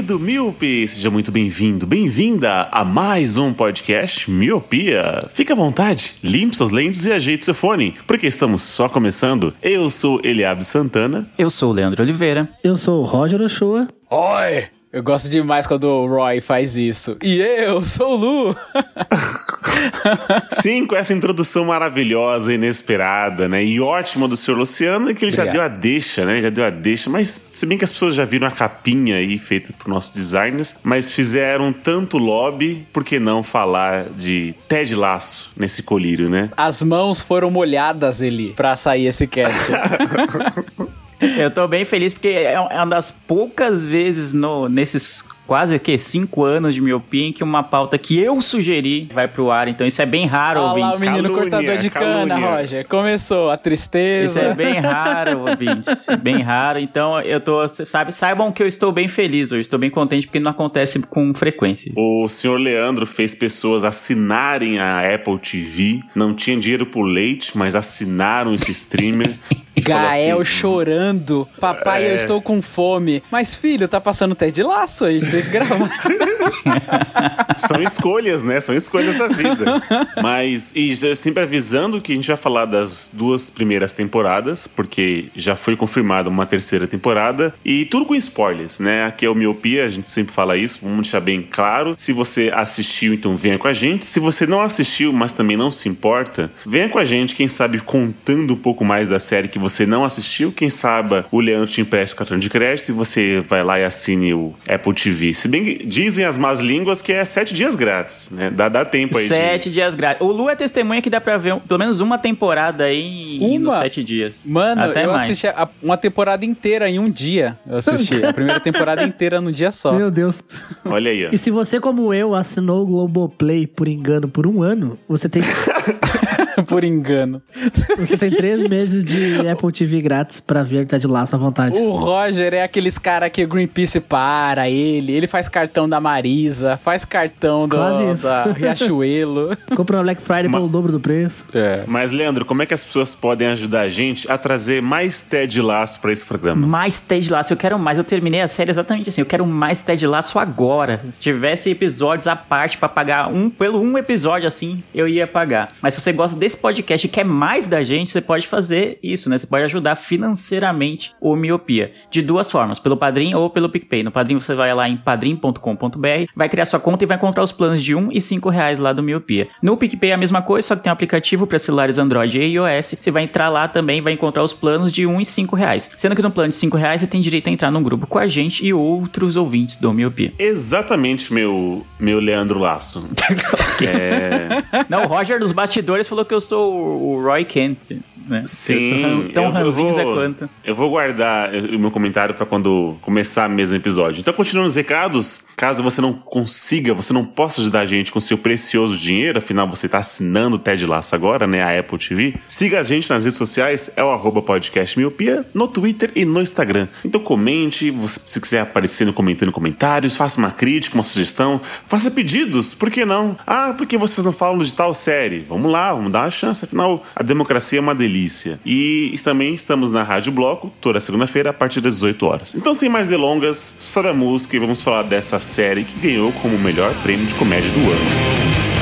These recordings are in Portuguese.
Querido Miope, seja muito bem-vindo, bem-vinda a mais um podcast Miopia. Fique à vontade, limpe suas lentes e ajeite seu fone, porque estamos só começando. Eu sou Eliabe Santana. Eu sou o Leandro Oliveira. Eu sou o Roger Ochoa. Oi! Eu gosto demais quando o Roy faz isso. E eu sou o Lu. Sim, com essa introdução maravilhosa, inesperada, né? E ótima do Sr. Luciano, é que ele já Obrigado. deu a deixa, né? Já deu a deixa, mas se bem que as pessoas já viram a capinha aí feita por nossos designers, mas fizeram tanto lobby, por que não falar de Ted Laço nesse colírio, né? As mãos foram molhadas, Eli, pra sair esse cast. Eu tô bem feliz porque é uma das poucas vezes no, nesses quase que cinco anos de miopia em que uma pauta que eu sugeri vai pro ar. Então isso é bem raro, Olha lá o ouvintes. menino Calúnia, cortador de cana, calúnia. Roger. Começou a Isso tristeza. é bem raro, ouvintes. É bem raro. Então eu tô, sabe, saibam que eu estou bem feliz hoje. Estou bem contente porque não acontece com frequência. isso. O senhor Leandro fez pessoas assinarem a Apple TV. Não tinha dinheiro pro leite, mas assinaram esse streamer. Gael assim, chorando. Papai, eu É. estou com fome. Mas, filho, tá passando Ted Laço aí, tem que gravar. São escolhas, né? São escolhas da vida. Mas, e sempre avisando que a gente vai falar das duas primeiras temporadas, porque já foi confirmada uma terceira temporada. E tudo com spoilers, né? Aqui é o Miopia, a gente sempre fala isso, vamos deixar bem claro. Se você assistiu, então venha com a gente. Se você não assistiu, mas também não se importa, venha com a gente, quem sabe contando um pouco mais da série que você não assistiu. Quem sabe o Leandro te empresta o cartão de crédito e você vai lá e assine o Apple TV. Se bem que dizem as más línguas que é sete dias grátis, né? Dá, dá tempo aí de- Sete dias grátis. O Lu é testemunha que dá pra ver pelo menos uma temporada aí em- nos Uma? sete dias. Mano, Até eu mais. assisti a- uma temporada inteira em um dia. Eu assisti a primeira temporada inteira num dia só. Meu Deus. Olha aí, ó. E se você, como eu, assinou o Globoplay por engano por um ano, você tem, Por engano. você tem três meses de Apple TV grátis pra ver Ted Laço à vontade. O Roger é aqueles cara que o Greenpeace para ele. Ele faz cartão da Marisa, faz cartão do, Quase isso. da Riachuelo. Comprou na Black Friday pelo dobro do preço. É. Mas, Leandro, como é que as pessoas podem ajudar a gente a trazer mais Ted Laço pra esse programa? Mais Ted Laço, eu quero mais. Eu terminei a série exatamente assim. Eu quero mais Ted Laço agora. Se tivesse episódios à parte pra pagar um pelo um episódio assim, eu ia pagar. Mas se você gosta desse podcast e quer mais da gente, você pode fazer isso, né? Você pode ajudar financeiramente o Miopia. De duas formas, pelo Padrim ou pelo PicPay. No Padrim você vai lá em padrim.com.br, vai criar sua conta e vai encontrar os planos de 1 e 5 reais lá do Miopia. No PicPay é a mesma coisa, só que tem um aplicativo para celulares Android e iOS. Você vai entrar lá também vai encontrar os planos de 1 e 5 reais. Sendo que no plano de 5 reais você tem direito a entrar num grupo com a gente e outros ouvintes do Miopia. Exatamente, meu, meu Leandro Laço. é... Não, o Roger dos bastidores falou que eu sou o Roy Kent, né? Sim, tão eu- ranzinza vou- quanto. Eu vou guardar o meu comentário pra quando começar mesmo o episódio. Então, continuando os recados, caso você não consiga, você não possa ajudar a gente com seu precioso dinheiro, afinal você tá assinando o Ted Laço agora, né, a Apple TV, siga a gente nas redes sociais, é o arroba podcast miopia, no Twitter e no Instagram. Então comente, se quiser aparecer no comentando comentários, faça uma crítica, uma sugestão, faça pedidos, por que não? Ah, por que vocês não falam de tal série? Vamos lá, vamos dar uma chance, afinal a democracia é uma delícia. E também estamos na Rádio Bloco, toda segunda-feira, a partir das 18 horas. Então, sem mais delongas, sobe a música e vamos falar dessa série que ganhou como o melhor prêmio de comédia do ano.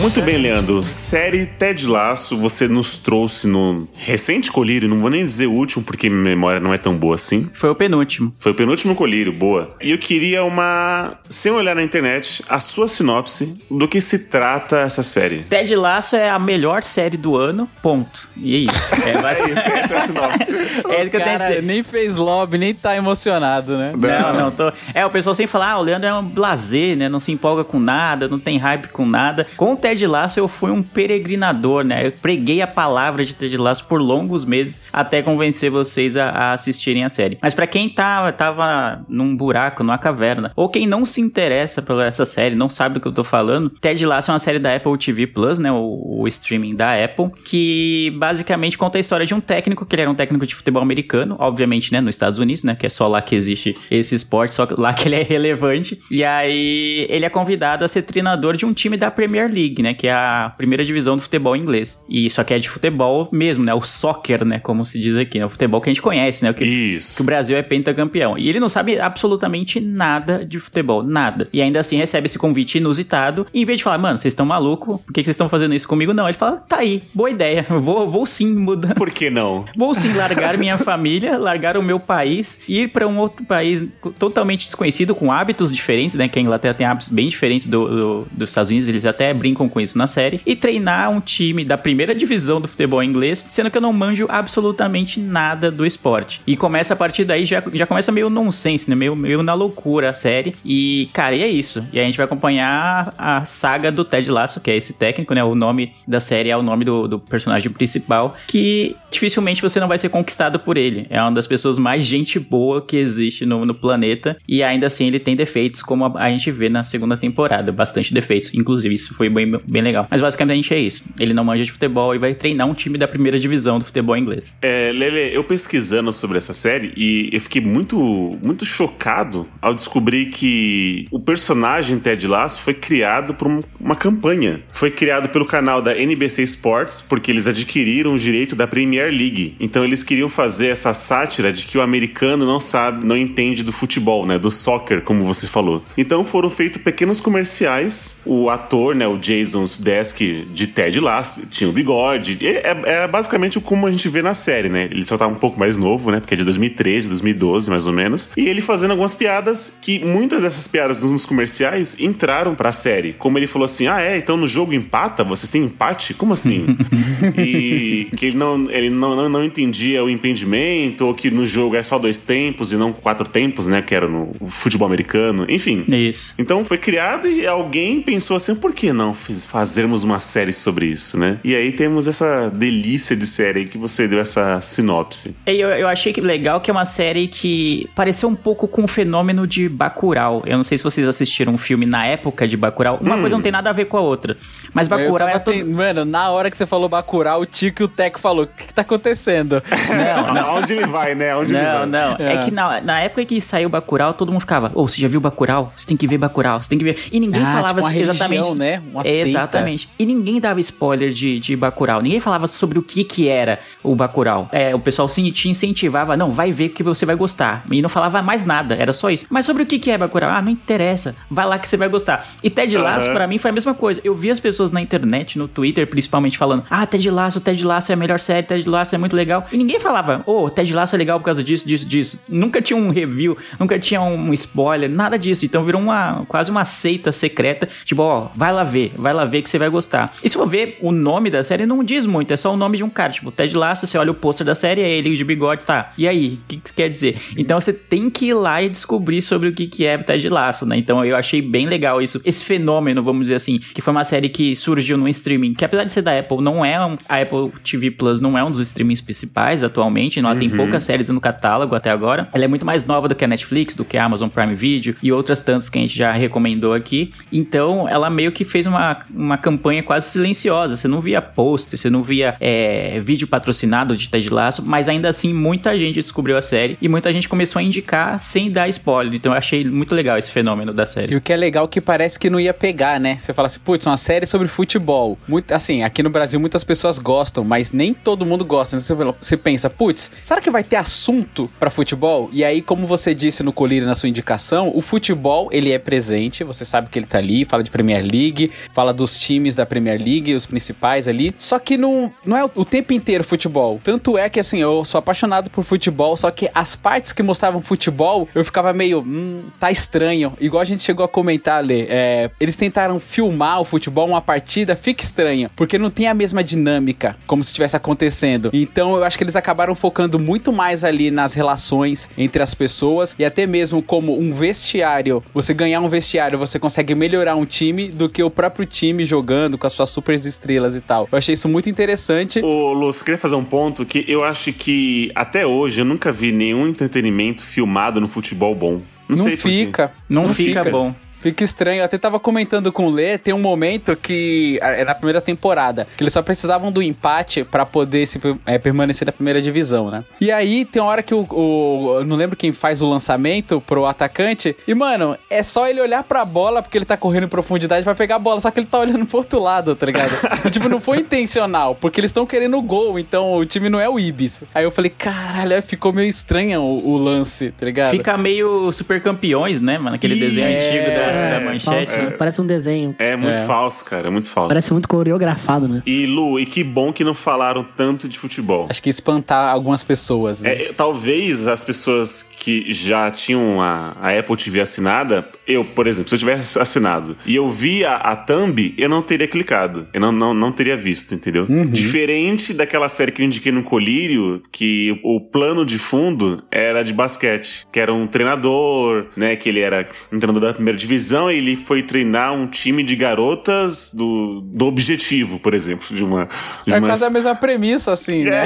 Muito bem, Leandro. Série Ted Laço, você nos trouxe no recente colírio, não vou nem dizer último, porque minha memória não é tão boa assim. Foi o penúltimo. Foi o penúltimo colírio, boa. E eu queria uma. Sem olhar na internet, a sua sinopse do que se trata essa série. Ted Laço é a melhor série do ano, ponto. E é isso. É, basicamente- essa é a sinopse. é isso que eu tenho Cara, dizer. nem fez lobby, nem tá emocionado, né? Não, não, tô. É, o pessoal sempre fala, ah, o Leandro é um blazer, né? Não se empolga com nada, não tem hype com nada. Com o Ted Lasso, eu fui um peregrinador, né? Eu preguei a palavra de Ted Lasso por longos meses até convencer vocês a, a assistirem a série. Mas pra quem tava, tava num buraco, numa caverna, ou quem não se interessa por essa série, não sabe do que eu tô falando, Ted Lasso é uma série da Apple TV Plus, né? O, o streaming da Apple, que basicamente conta a história de um técnico, que ele era um técnico de futebol americano, obviamente, né? Nos Estados Unidos, né? Que é só lá que existe esse esporte, só lá que ele é relevante. E aí ele é convidado a ser treinador de um time da Premier League, né? Que é a primeira divisão do futebol inglês. E só que é de futebol mesmo, né? O soccer, né? Como se diz aqui, né? O futebol que a gente conhece, né? O que, Isso. que o Brasil é pentacampeão. E ele não sabe absolutamente nada de futebol, nada. E ainda assim recebe esse convite inusitado. E em vez de falar, mano, vocês estão malucos? Por que que vocês estão fazendo isso comigo? Não, ele fala, tá aí, boa ideia. Vou, vou sim mudar. Por que não? Vou sim largar minha família, largar o meu país, ir para um outro país totalmente desconhecido, com hábitos diferentes, né? Que a Inglaterra tem hábitos bem diferentes do, do- dos Estados Unidos, eles até brincam com isso na série, e treinar um time da primeira divisão do futebol inglês, sendo que eu não manjo absolutamente nada do esporte. E começa a partir daí, já, já começa meio nonsense, né? Meio, meio na loucura a série. E, cara, e é isso. E a gente vai acompanhar a saga do Ted Lasso, que é esse técnico, né? O nome da série é o nome do, do personagem principal, que dificilmente você não vai ser conquistado por ele. É uma das pessoas mais gente boa que existe no, no planeta. E ainda assim ele tem defeitos, como a, a gente vê na segunda temporada. Bastante defeitos. Inclusive, isso foi bem, bem legal. Mas basicamente é isso. Ele não manja de futebol e vai treinar um time da primeira divisão do futebol inglês. É, Lele, eu pesquisando sobre essa série e eu fiquei muito, muito chocado ao descobrir que o personagem Ted Lasso foi criado por um- uma campanha. Foi criado pelo canal da NBC Sports porque eles adquiriram o direito da Premier League. Então eles queriam fazer essa sátira de que o americano não sabe, não entende do futebol, né, do soccer, como você falou. Então foram feitos pequenos comerciais. O ator, né, o Jason Sudeikis de Ted Lasso, tinha o bigode. É, é basicamente como a gente vê na série, né? Ele só tá um pouco mais novo, né? Porque é de 2013, 2012, mais ou menos. E ele fazendo algumas piadas que muitas dessas piadas nos comerciais entraram pra série. Como ele falou assim: "Ah, é, então no jogo empata, vocês têm empate? Como assim?" e que ele não ele não, não, não entendia o impedimento ou que no jogo é só dois tempos e não quatro tempos, né, que era no futebol americano. Enfim, Isso. então foi criado e alguém pensou assim, por que não fazermos uma série sobre isso, né? E aí temos essa delícia de série que você deu essa sinopse. Eu, eu achei que legal que é uma série que pareceu um pouco com o fenômeno de Bacurau. Eu não sei se vocês assistiram um filme na época de Bacurau. Uma coisa não tem nada a ver com a outra. Mas Bacurau tava é todo... ten- Mano, na hora que você falou Bacurau, o Tico e o Teco falou, o que, que tá acontecendo? Não, não. Aonde ele vai, né? Aonde ele Não, vai? não. É. É. que na, na época que saiu Bacurau, todo mundo ficava, ô, você já viu Bacurau? Você tem que ver Bacurau, você tem que ver. E ninguém Ah, falava tipo uma exatamente. religião, né? Uma É, exatamente. E ninguém dava spoiler de, de Bacurau. Ninguém falava sobre o que que era o Bacurau. É, o pessoal se, te incentivava, não, vai ver que você vai gostar. E não falava mais nada, era só isso. Mas sobre o que que é Bacurau? Ah, não interessa. Vai lá que você vai gostar. E Ted Lasso, Aham. pra mim, foi a mesma coisa. Eu vi as pessoas na internet, no Twitter, principalmente, falando, ah, Ted Lasso, Ted Lasso é a melhor série, Ted Lasso é muito legal. E ninguém falava, ô, Ted Lasso é legal por causa disso, disso, disso. Nunca tinha um review, nunca tinha um spoiler, nada disso. Então virou uma quase uma seita secreta. Tipo, ó, vai lá ver, vai lá ver que você vai gostar. E se for ver, o nome da série não diz muito, é só o nome de um cara. Tipo, Ted Lasso, você olha o pôster da série, é ele de bigode, tá. E aí, o que, que quer dizer? Então você tem que ir lá e descobrir sobre o que, que é Ted Lasso, né? Então eu achei bem legal isso, esse fenômeno, vamos dizer assim, que foi uma série que surgiu no streaming, que apesar de ser da Apple, não é um, a Apple TV Plus não é um dos streamings principais atualmente, não, ela tem poucas séries no catálogo até agora. Ela é muito mais nova do que a Netflix, do que a Amazon Prime Video e outras tantas que a gente já recomendou aqui. Então, ela meio que fez uma, uma campanha quase silenciosa. Você não via post, você não via é, vídeo patrocinado de Ted Lasso, mas ainda assim muita gente descobriu a série e muita gente começou a indicar sem dar spoiler. Então, eu achei muito legal esse fenômeno da série. E o que é legal é que parece que não ia pegar, né? Você fala assim, putz, uma série sobre sobre futebol. Muito, assim, aqui no Brasil muitas pessoas gostam, mas nem todo mundo gosta. Você, você pensa, putz, será que vai ter assunto pra futebol? E aí, como você disse no Colírio na sua indicação, o futebol, ele é presente, você sabe que ele tá ali, fala de Premier League, fala dos times da Premier League, os principais ali. Só que não, não é o tempo inteiro futebol. Tanto é que, assim, eu sou apaixonado por futebol, só que as partes que mostravam futebol, eu ficava meio, hum, tá estranho. Igual a gente chegou a comentar, Lê, é, eles tentaram filmar o futebol, uma partida, fica estranho, porque não tem a mesma dinâmica como se estivesse acontecendo. Então eu acho que eles acabaram focando muito mais ali nas relações entre as pessoas e até mesmo como um vestiário. Você ganhar um vestiário, você consegue melhorar um time do que o próprio time jogando com as suas super estrelas e tal. Eu achei isso muito interessante. Ô, Lúcio, eu queria fazer um ponto que eu acho que até hoje eu nunca vi nenhum entretenimento filmado no futebol bom. Não, Não sei por quê. fica. Não, fica, bom. Fica estranho. Eu até tava comentando com o Lê, tem um momento que é na primeira temporada, que eles só precisavam do empate pra poder se, é, permanecer na primeira divisão, né? E aí tem uma hora que o, o- eu não lembro quem faz o lançamento pro atacante, e mano, é só ele olhar pra bola porque ele tá correndo em profundidade pra pegar a bola, só que ele tá olhando pro outro lado, tá ligado? E, tipo, não foi intencional, porque eles estão querendo o gol, então o time não é o Ibis. Aí eu falei, caralho, ficou meio estranho o, o lance, tá ligado? Fica meio super campeões, né, mano? Aquele desenho antigo da, da manchete. Falso, Parece um desenho. É muito É. falso, cara, é muito falso. Parece muito coreografado, né? E Lu, e que bom que não falaram tanto de futebol. Acho que espantar algumas pessoas, né? É, talvez as pessoas que já tinham a, a Apple TV assinada, eu, por exemplo, se eu tivesse assinado e eu vi a, thumb, eu não teria clicado. Eu não, não, não teria visto, entendeu? Diferente daquela série que eu indiquei no Colírio, que o plano de fundo era de basquete, que era um treinador, né? Que ele era um treinador da primeira divisão e ele foi treinar um time de garotas do, do objetivo, por exemplo, de uma. De É uma- quase a mesma premissa, assim, né?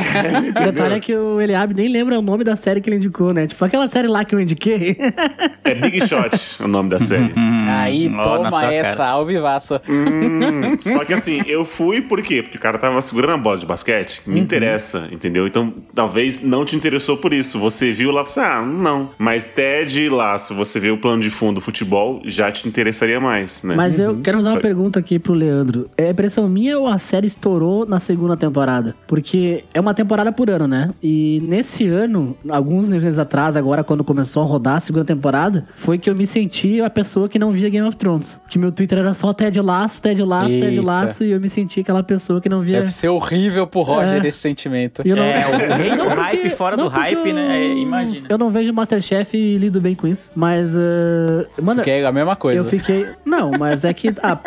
O detalhe é que o Eliab nem lembra o nome da série que ele indicou, né? Tipo, aquela série lá que eu indiquei. É Big Shot o nome da série. Aí, Ó, na toma essa, cara. ao vivaço. Hum, Só que assim, eu fui por quê? Porque o cara tava segurando a bola de basquete. Me interessa, entendeu? Então, talvez não te interessou por isso. Você viu lá e você, ah, não. Mas Ted e Laço, você vê o plano de fundo do futebol, já te interessaria mais, né? Mas eu quero fazer uma Só- pergunta aqui pro Leandro. É impressão minha ou a série estourou na segunda temporada? Porque é uma temporada por ano, né? E nesse ano, alguns meses atrás, agora quando começou a rodar a segunda temporada, foi que eu me senti a pessoa que não via Game of Thrones. Que meu Twitter era só Ted Laço, Ted Laço, Ted. Laço, e eu me senti aquela pessoa que não via. Deve ser horrível pro Roger É. esse sentimento. Não- É, o rei do Não, porque- hype fora não, do hype, eu- né? É, imagina. Eu não vejo Masterchef e lido bem com isso. Mas, uh, mano, Que é a mesma coisa. eu fiquei. Não, mas é que. ah,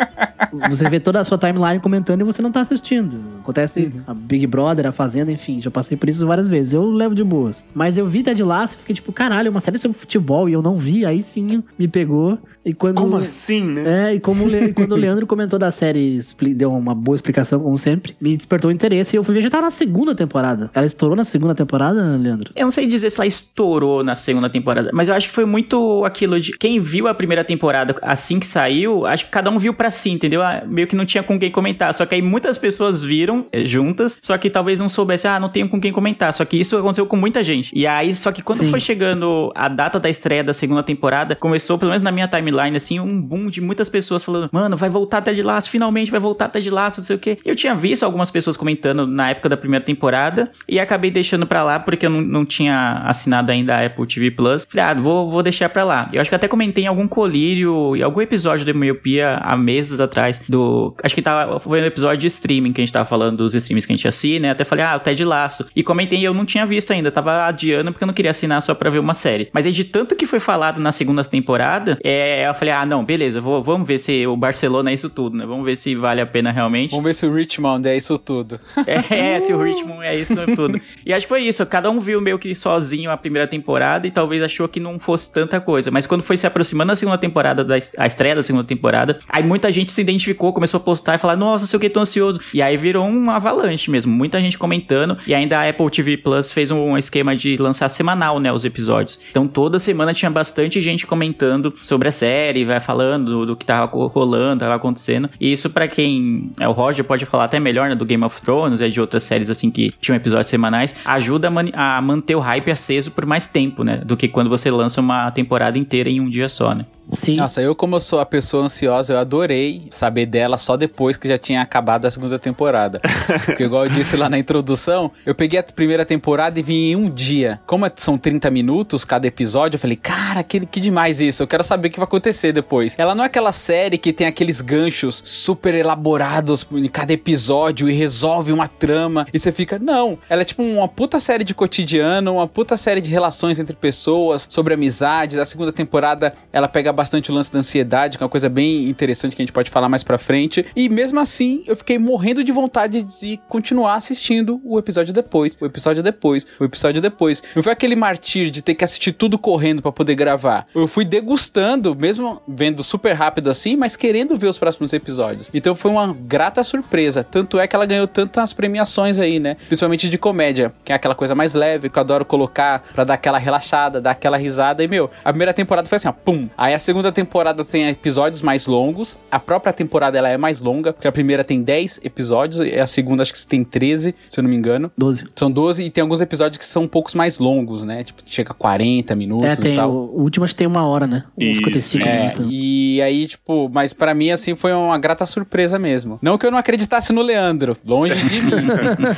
você vê toda a sua timeline comentando e você não tá assistindo. Acontece Uhum. a Big Brother, a Fazenda, enfim, já passei por isso várias vezes. Eu levo de boas. Mas eu vi Ted Lasso e fiquei tipo, caralho, uma série sobre futebol e eu não vi. Aí sim me pegou. E quando. Como assim, né? É, e como o Le- quando o Leandro comentou da série, deu uma boa explicação, como sempre, me despertou interesse. E eu fui ver, já tá na segunda temporada. Ela estourou na segunda temporada, Leandro? Eu não sei dizer se ela estourou na segunda temporada, mas eu acho que foi muito aquilo de quem viu a primeira temporada assim que saiu, acho que cada um viu pra si, entendeu? Ah, Meio que não tinha com quem comentar. Só que aí muitas pessoas viram eh, juntas, só que talvez não soubesse, ah, não tenho com quem comentar. Só que isso aconteceu com muita gente. E aí, só que quando Sim. foi chegando a data da estreia da segunda temporada, começou, pelo menos na minha timeline, assim, um boom de muitas pessoas falando, mano, vai voltar até de laço, finalmente vai voltar até de laço, não sei o quê. Eu tinha visto algumas pessoas comentando na época da primeira temporada e acabei deixando pra lá porque eu não, não tinha assinado ainda a Apple TV Plus. Falei, ah, vou, vou deixar pra lá. Eu acho que até comentei em algum colírio, em algum episódio do Miopia há meses atrás, do. Acho que tava, foi um episódio de streaming que a gente tava falando dos streams que a gente assina, né? Até falei, ah, o Ted Laço. E comentei, eu não tinha visto ainda, tava adiando porque eu não queria assinar só pra ver uma série. Mas aí de tanto que foi falado na segunda temporada, é, eu falei, ah, não, beleza, vou, vamos ver se o Barcelona é isso tudo, né? Vamos ver se vale a pena realmente. Vamos ver se o Richmond é isso tudo. É, se o ritmo é isso tudo. E acho que foi isso. Cada um viu meio que sozinho a primeira temporada e talvez achou que não fosse tanta coisa. Mas quando foi se aproximando da segunda temporada, da a estreia da segunda temporada, aí muita gente se identificou, começou a postar e falar: Nossa, sei o que, tô ansioso. E aí virou um avalanche mesmo. Muita gente comentando. E ainda a Apple TV Plus fez um esquema de lançar semanal, né? Os episódios. Então toda semana tinha bastante gente comentando sobre a série, vai falando do, que tava rolando, tava acontecendo. E isso pra quem é o Roger pode falar até melhor, né, do Game of Thrones e de outras séries assim que tinham episódios semanais, ajuda a, mani- a manter o hype aceso por mais tempo, né, do que quando você lança uma temporada inteira em um dia só, né? Sim. Nossa, eu como eu sou a pessoa ansiosa, eu adorei saber dela só depois que já tinha acabado a segunda temporada. Porque igual eu disse lá na introdução, eu peguei a primeira temporada e vim em um dia. Como é- são 30 minutos cada episódio, eu falei, cara, que, que demais isso, eu quero saber o que vai acontecer depois. Ela não é aquela série que tem aqueles ganchos super elaborados em cada episódio e resolve uma trama e você fica, não. Ela é tipo uma puta série de cotidiano, uma puta série de relações entre pessoas, sobre amizades. A segunda temporada ela pega bastante o lance da ansiedade, que é uma coisa bem interessante que a gente pode falar mais pra frente. E mesmo assim, eu fiquei morrendo de vontade de continuar assistindo o episódio depois, o episódio depois, o episódio depois. Não foi aquele martírio de ter que assistir tudo correndo pra poder gravar. Eu fui degustando, mesmo vendo super rápido assim, mas querendo ver os próximos episódios. Então foi uma grata surpresa. Tanto é que ela ganhou tantas premiações aí, né? Principalmente de comédia, que é aquela coisa mais leve que eu adoro colocar pra dar aquela relaxada, dar aquela risada. E, meu, a primeira temporada foi assim, ó, pum. Aí a segunda temporada tem episódios mais longos. A própria temporada ela é mais longa, porque a primeira tem 10 episódios e a segunda acho que tem 13, se eu não me engano. 12. São 12 e tem alguns episódios que são um poucos mais longos, né? Tipo, chega a 40 minutos É, e tem. tal. O, o último acho que tem uma hora, né? Uns Isso, 55 É, minutos. e aí, tipo, mas pra mim, assim, foi uma grata surpresa mesmo. Não que eu não acreditasse no Leandro, longe de mim.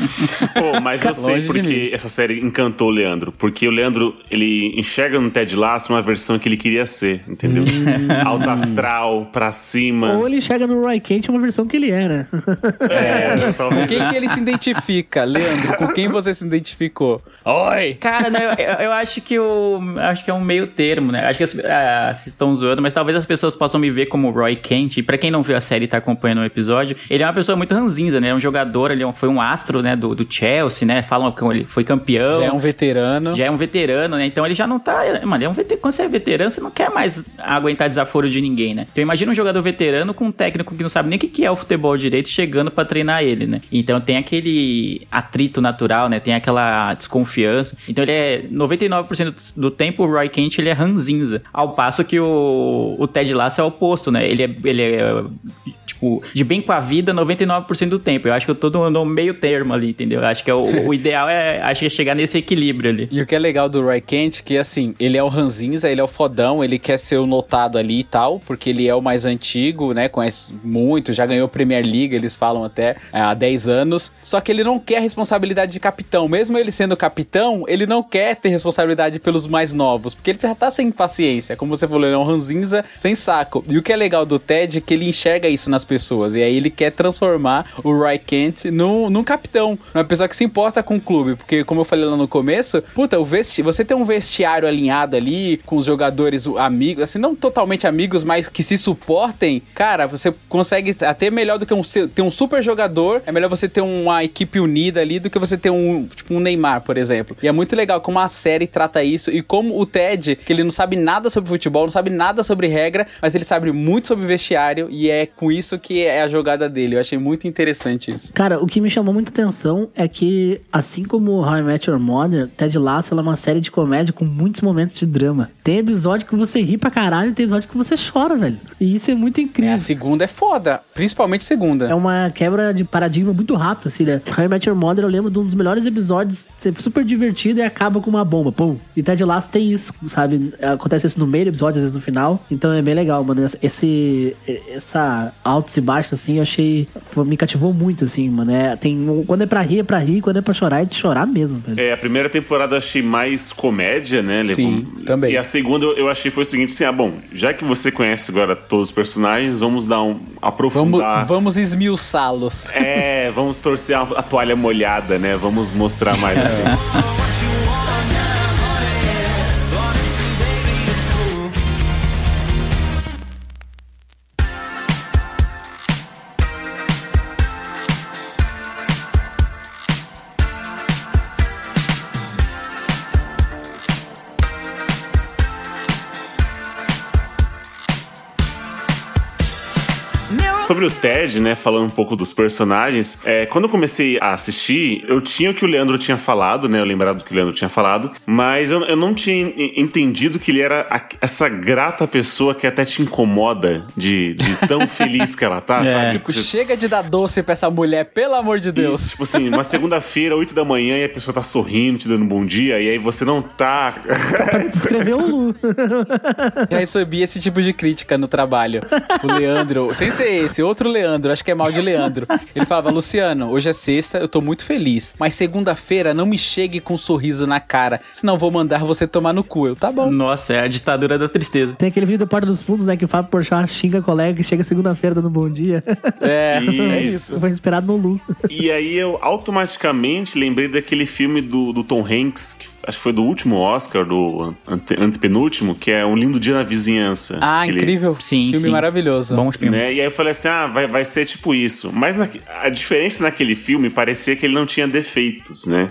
Pô, mas eu sei porque essa série encantou o Leandro. Porque o Leandro, ele enxerga no Ted Lasso uma versão que ele queria ser, entendeu? Alto astral, pra cima. Ou ele chega no Roy Kent, uma versão que ele é, né? É, Com talvez. quem que ele se identifica, Leandro? Com quem você se identificou? Oi! Cara, né, eu, eu acho que o acho que é um meio termo, né? Acho que ah, vocês estão zoando, mas talvez as pessoas possam me ver como o Roy Kent. E pra quem não viu a série e tá acompanhando o episódio, ele é uma pessoa muito ranzinza, né? É um jogador, ele é foi um astro, né, do, do Chelsea, né? Falam que ele foi campeão. Já é um veterano. Já é um veterano, né? Então ele já não tá. Mano, é um veter... quando você é veterano, você não quer mais aguentar desaforo de ninguém, né? Então imagina um jogador veterano com um técnico que não sabe nem o que é o futebol direito chegando pra treinar ele, né? Então tem aquele atrito natural, né? Tem aquela desconfiança. Então ele é 99% do tempo o Roy Kent ele é ranzinza. Ao passo que o, o Ted Lasso é o oposto, né? Ele é, ele é tipo, de bem com a vida 99% do tempo. Eu acho que eu tô no meio termo ali, entendeu? Eu acho que é o, o ideal é, acho que é chegar nesse equilíbrio ali. E o que é legal do Roy Kent, que assim, ele é o ranzinza, ele é o fodão, ele quer ser o notado ali e tal, porque ele é o mais antigo, né? Conhece muito, já ganhou Premier League, eles falam até é, há 10 anos. Só que ele não quer responsabilidade de capitão. Mesmo ele sendo capitão, ele não quer ter responsabilidade pelos mais novos, porque ele já tá sem paciência. Como você falou, ele é um ranzinza sem saco. E o que é legal do Ted é que ele enxerga isso nas pessoas. E aí ele quer transformar o Roy Kent num, num capitão, uma pessoa que se importa com o clube. Porque, como eu falei lá no começo, puta, o vesti você tem um vestiário alinhado ali, com os jogadores amigos, assim, não totalmente amigos, mas que se suportem, cara, você consegue até melhor do que um, ter um super jogador, é melhor você ter uma equipe unida ali do que você ter um, tipo, um Neymar, por exemplo. E é muito legal como a série trata isso e como o Ted, que ele não sabe nada sobre futebol, não sabe nada sobre regra, mas ele sabe muito sobre vestiário e é com isso que é a jogada dele. Eu achei muito interessante isso. Cara, o que me chamou muita atenção é que, assim como How I Met Your Mother, Ted Lasso é uma série de comédia com muitos momentos de drama. Tem episódio que você ri pra caralho e tem episódio que você chora, velho. E isso é muito É, incrível. a segunda é foda, principalmente segunda. É uma quebra de paradigma muito rápido, assim, né? I Met Your Mother, eu lembro de um dos melhores episódios, ser super divertido e acaba com uma bomba, pum. E Ted Lasso tem isso, sabe? Acontece isso no meio do episódio, às vezes no final. Então é bem legal, mano. Esse, essa altos e baixos, assim, eu achei, foi- me cativou muito, assim, mano. É, tem, quando é pra rir, é pra rir, quando é pra chorar, é de chorar mesmo, velho. É, a primeira temporada eu achei mais comédia, né? Sim, também. E a segunda eu achei foi o seguinte, assim, ah, bom, já que você conhece agora todos os personagens, vamos dar um... Vamos, aprofundar... vamos esmiuçá-los. É, vamos torcer a, a toalha molhada, né? Vamos mostrar mais. assim. Sobre o Ted, né, falando um pouco dos personagens, é, quando eu comecei a assistir, eu tinha o que o Leandro tinha falado, né? Eu lembrava do que o Leandro tinha falado, mas eu, eu não tinha en- entendido que ele era a- essa grata pessoa que até te incomoda de, de tão feliz que ela tá, sabe? Tipo, chega de dar doce pra essa mulher, pelo amor de Deus. E, tipo assim, uma segunda-feira, 8 da manhã, e a pessoa tá sorrindo, te dando um bom dia, e aí você não tá. Descreveu o Lu. Já recebi esse tipo de crítica no trabalho. O Leandro, sem ser esse, outro Leandro, acho que é mal de Leandro. Ele falava: Luciano, hoje é sexta, eu tô muito feliz. Mas segunda-feira não me chegue com um sorriso na cara, senão vou mandar você tomar no cu. Eu, tá bom. Nossa, é a ditadura da tristeza. Tem aquele vídeo do Porta dos Fundos, né? Que o Fábio Porchat xinga colega e chega segunda-feira dando bom dia. É. É Isso. isso. Foi inspirado no Lu. E aí eu automaticamente lembrei daquele filme do, do Tom Hanks, que acho que foi do último Oscar, do ante, antepenúltimo, que é Um Lindo Dia na Vizinhança. Ah, Aquele- incrível. Sim, Filme sim. maravilhoso. Bom filme. Né? E aí eu falei assim, ah, vai, vai ser tipo isso. Mas na- a diferença naquele filme parecia que ele não tinha defeitos, né?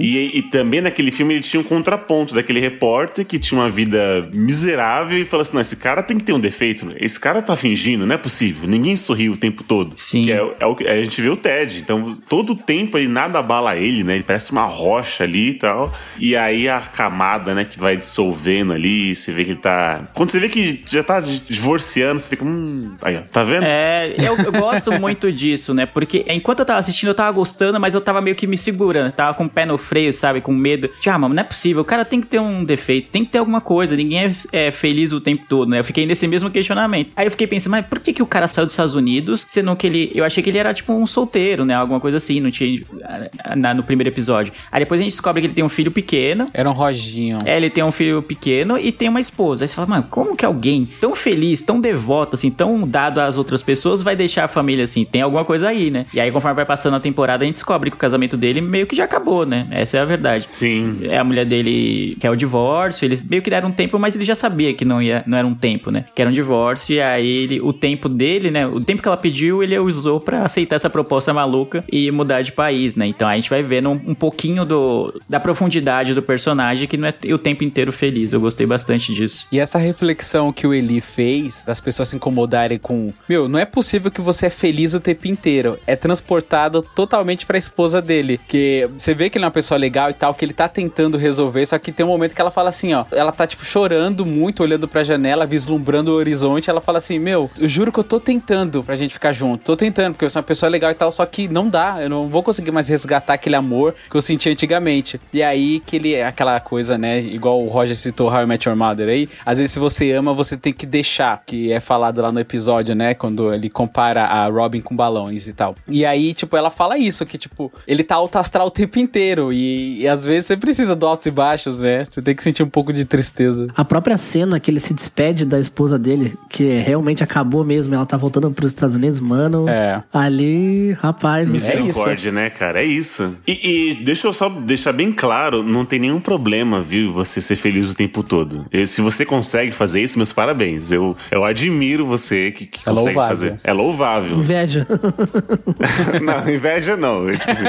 E, e também naquele filme ele tinha um contraponto daquele repórter que tinha uma vida miserável e falou assim, não, esse cara tem que ter um defeito. Esse cara tá fingindo, não é possível. Ninguém sorriu o tempo todo. Sim. Que é, é o que a gente vê o Ted. Então, todo o tempo ele nada abala ele, né? Ele parece uma rocha ali e tal. E aí a camada, né, que vai dissolvendo ali, você vê que ele tá. Quando você vê que já tá divorciando, você fica. Hum. Aí, ó, tá vendo? É, eu, eu gosto muito disso, né? Porque enquanto eu tava assistindo, eu tava gostando, mas eu tava meio que me segurando. Tava com o pé no freio, sabe? Com medo. De, ah, mano, não é possível. O cara tem que ter um defeito, tem que ter alguma coisa. Ninguém é, é feliz o tempo todo, né? Eu fiquei nesse mesmo questionamento. Aí eu fiquei pensando, mas por que, que o cara saiu dos Estados Unidos, sendo que ele. Eu achei que ele era tipo um solteiro, né? Alguma coisa assim, não tinha. na- no primeiro episódio. Aí depois a gente descobre que ele tem um filho pequeno. Era um Roginho. É, ele tem um filho pequeno e tem uma esposa. Aí você fala, mano, como que alguém tão feliz, tão devoto, assim, tão dado às outras pessoas vai deixar a família assim? Tem alguma coisa aí, né? E aí, conforme vai passando a temporada, a gente descobre que o casamento dele meio que já acabou, né? Essa é a verdade. Sim. É a mulher dele quer o divórcio, eles meio que deram um tempo, mas ele já sabia que não ia, não era um tempo, né? Que era um divórcio, e aí ele, o tempo dele, né? O tempo que ela pediu, ele usou pra aceitar essa proposta maluca e mudar de país, né? Então a gente vai vendo um, um pouquinho do, da profundidade do personagem que não é o tempo inteiro feliz. Eu gostei bastante disso. E essa reflexão que o Eli fez, das pessoas se incomodarem com. Meu, não é possível que você é feliz o tempo inteiro. É transportado totalmente pra esposa dele. Que você vê que ele é uma pessoa legal e tal, que ele tá tentando resolver, só que tem um momento que ela fala assim, ó. Ela tá, tipo, chorando muito, olhando pra janela, vislumbrando o horizonte. Ela fala assim: Meu, eu juro que eu tô tentando pra gente ficar junto. Tô tentando, porque eu sou uma pessoa legal e tal, só que não dá. Eu não vou conseguir mais resgatar aquele amor que eu senti antigamente. E aí que ele é aquela coisa, né? Igual o Roger citou How I Met Your Mother aí. Às vezes, se você ama, você tem que deixar. Que é falado lá no episódio, né? Quando ele compara a Robin com balões e tal. E aí, tipo, ela fala isso, que, tipo, ele tá alto astral o tempo inteiro. E, e às vezes você precisa do altos e baixos, né? Você tem que sentir um pouco de tristeza. A própria cena que ele se despede da esposa dele, que realmente acabou mesmo, ela tá voltando pros Estados Unidos, mano. É. Ali, rapaz. Misericórdia, né, cara? É isso. E, e deixa eu só deixar bem claro: não tem nenhum problema, viu, você ser feliz o tempo todo. E se você consegue fazer isso, meus parabéns. Eu, eu admiro você que, que É consegue louvável. fazer. É louvável. Inveja. não, inveja não. É tipo assim,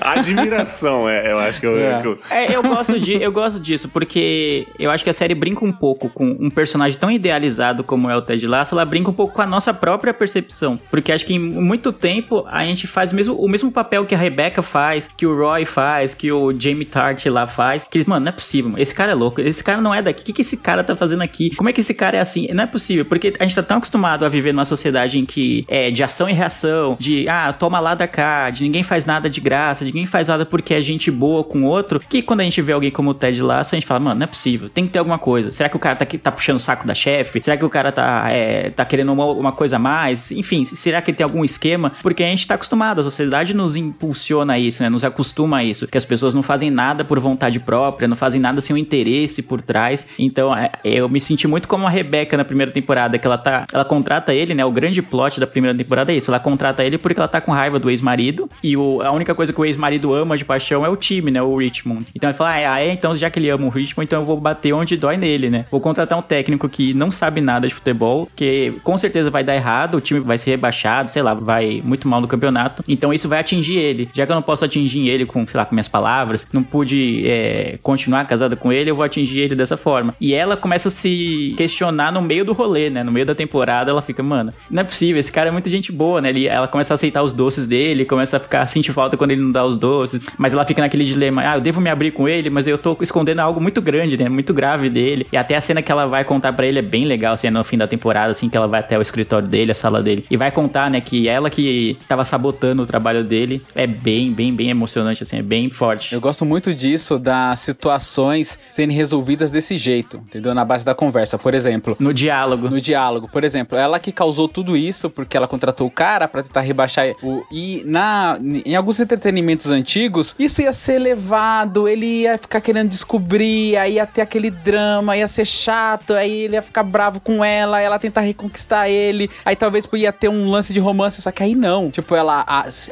admiração, é, eu acho que eu. É. que eu- É, eu gosto, de, eu gosto disso, porque eu acho que a série brinca um pouco com um personagem tão idealizado como é o Ted Lasso, ela brinca um pouco com a nossa própria percepção. Porque acho que em muito tempo a gente faz o mesmo, o mesmo papel que a Rebecca faz, que o Roy faz, que o Jamie Tart lá faz. Que mano, não é possível, mano. esse cara é louco, esse cara não é daqui. O que, que esse cara tá fazendo aqui? Como é que esse cara é assim? Não é possível, porque a gente tá tão acostumado a viver numa sociedade em que é de ação e reação, de ah, toma lá da cá, de ninguém faz nada de graça, de ninguém faz nada porque é gente boa com outro, que quando a gente vê alguém como o Ted Lasso, a gente fala, mano, não é possível, tem que ter alguma coisa. Será que o cara tá, tá puxando o saco da chefe? Será que o cara tá, é, tá querendo uma, uma coisa a mais? Enfim, será que tem algum esquema? Porque a gente tá acostumado, a sociedade nos impulsiona isso, né? Nos acostuma a isso, que as pessoas não fazem nada por vontade própria, não fazem nada sem um interesse por trás. Então, é, eu me senti muito como a Rebeca na primeira temporada, que ela tá, ela contrata ele, né? O grande plot da primeira temporada é isso, ela contrata ele porque ela tá com raiva do ex-marido e o, a única coisa que o ex-marido ama de paixão é o time, né? O Richmond. Então ele fala, ah, é, então já que ele ama o Richmond, então eu vou bater onde dói nele, né? Vou contratar um técnico que não sabe nada de futebol, que com certeza vai dar errado, o time vai ser rebaixado, sei lá, vai muito mal no campeonato. Então isso vai atingir ele. Já que eu não posso atingir ele com, sei lá, com minhas palavras, não pude é, continuar casada com ele, eu vou atingir ele dessa forma. E ela começa a se questionar no meio do rolê, né? No meio da temporada, ela fica, mano, não é possível, esse cara é muito gente boa, né? Ele, ela começa a aceitar os doces dele, começa a ficar, sentir falta quando ele não dá os doces, mas ela fica naquele dilema, ah, eu devo me abrir com ele, mas eu tô escondendo algo muito grande, né? Muito grave dele. E até a cena que ela vai contar pra ele é bem legal, assim, no fim da temporada, assim, que ela vai até o escritório dele, a sala dele, e vai contar, né, que ela que tava sabotando o trabalho dele, é bem, bem, bem emocionante, assim, é bem forte. Eu gosto muito disso, das situações serem resolvidas desse jeito, entendeu? Na base da conversa. Por exemplo, No diálogo. no diálogo, por exemplo, ela que causou tudo isso porque ela contratou o cara pra tentar rebaixar o e na em alguns entretenimentos antigos, isso ia ser levado, ele ia ficar querendo descobrir, aí ia ter aquele drama, ia ser chato, aí ele ia ficar bravo com ela, ela tentar reconquistar ele, aí talvez ia ter um lance de romance, só que aí não. Tipo, ela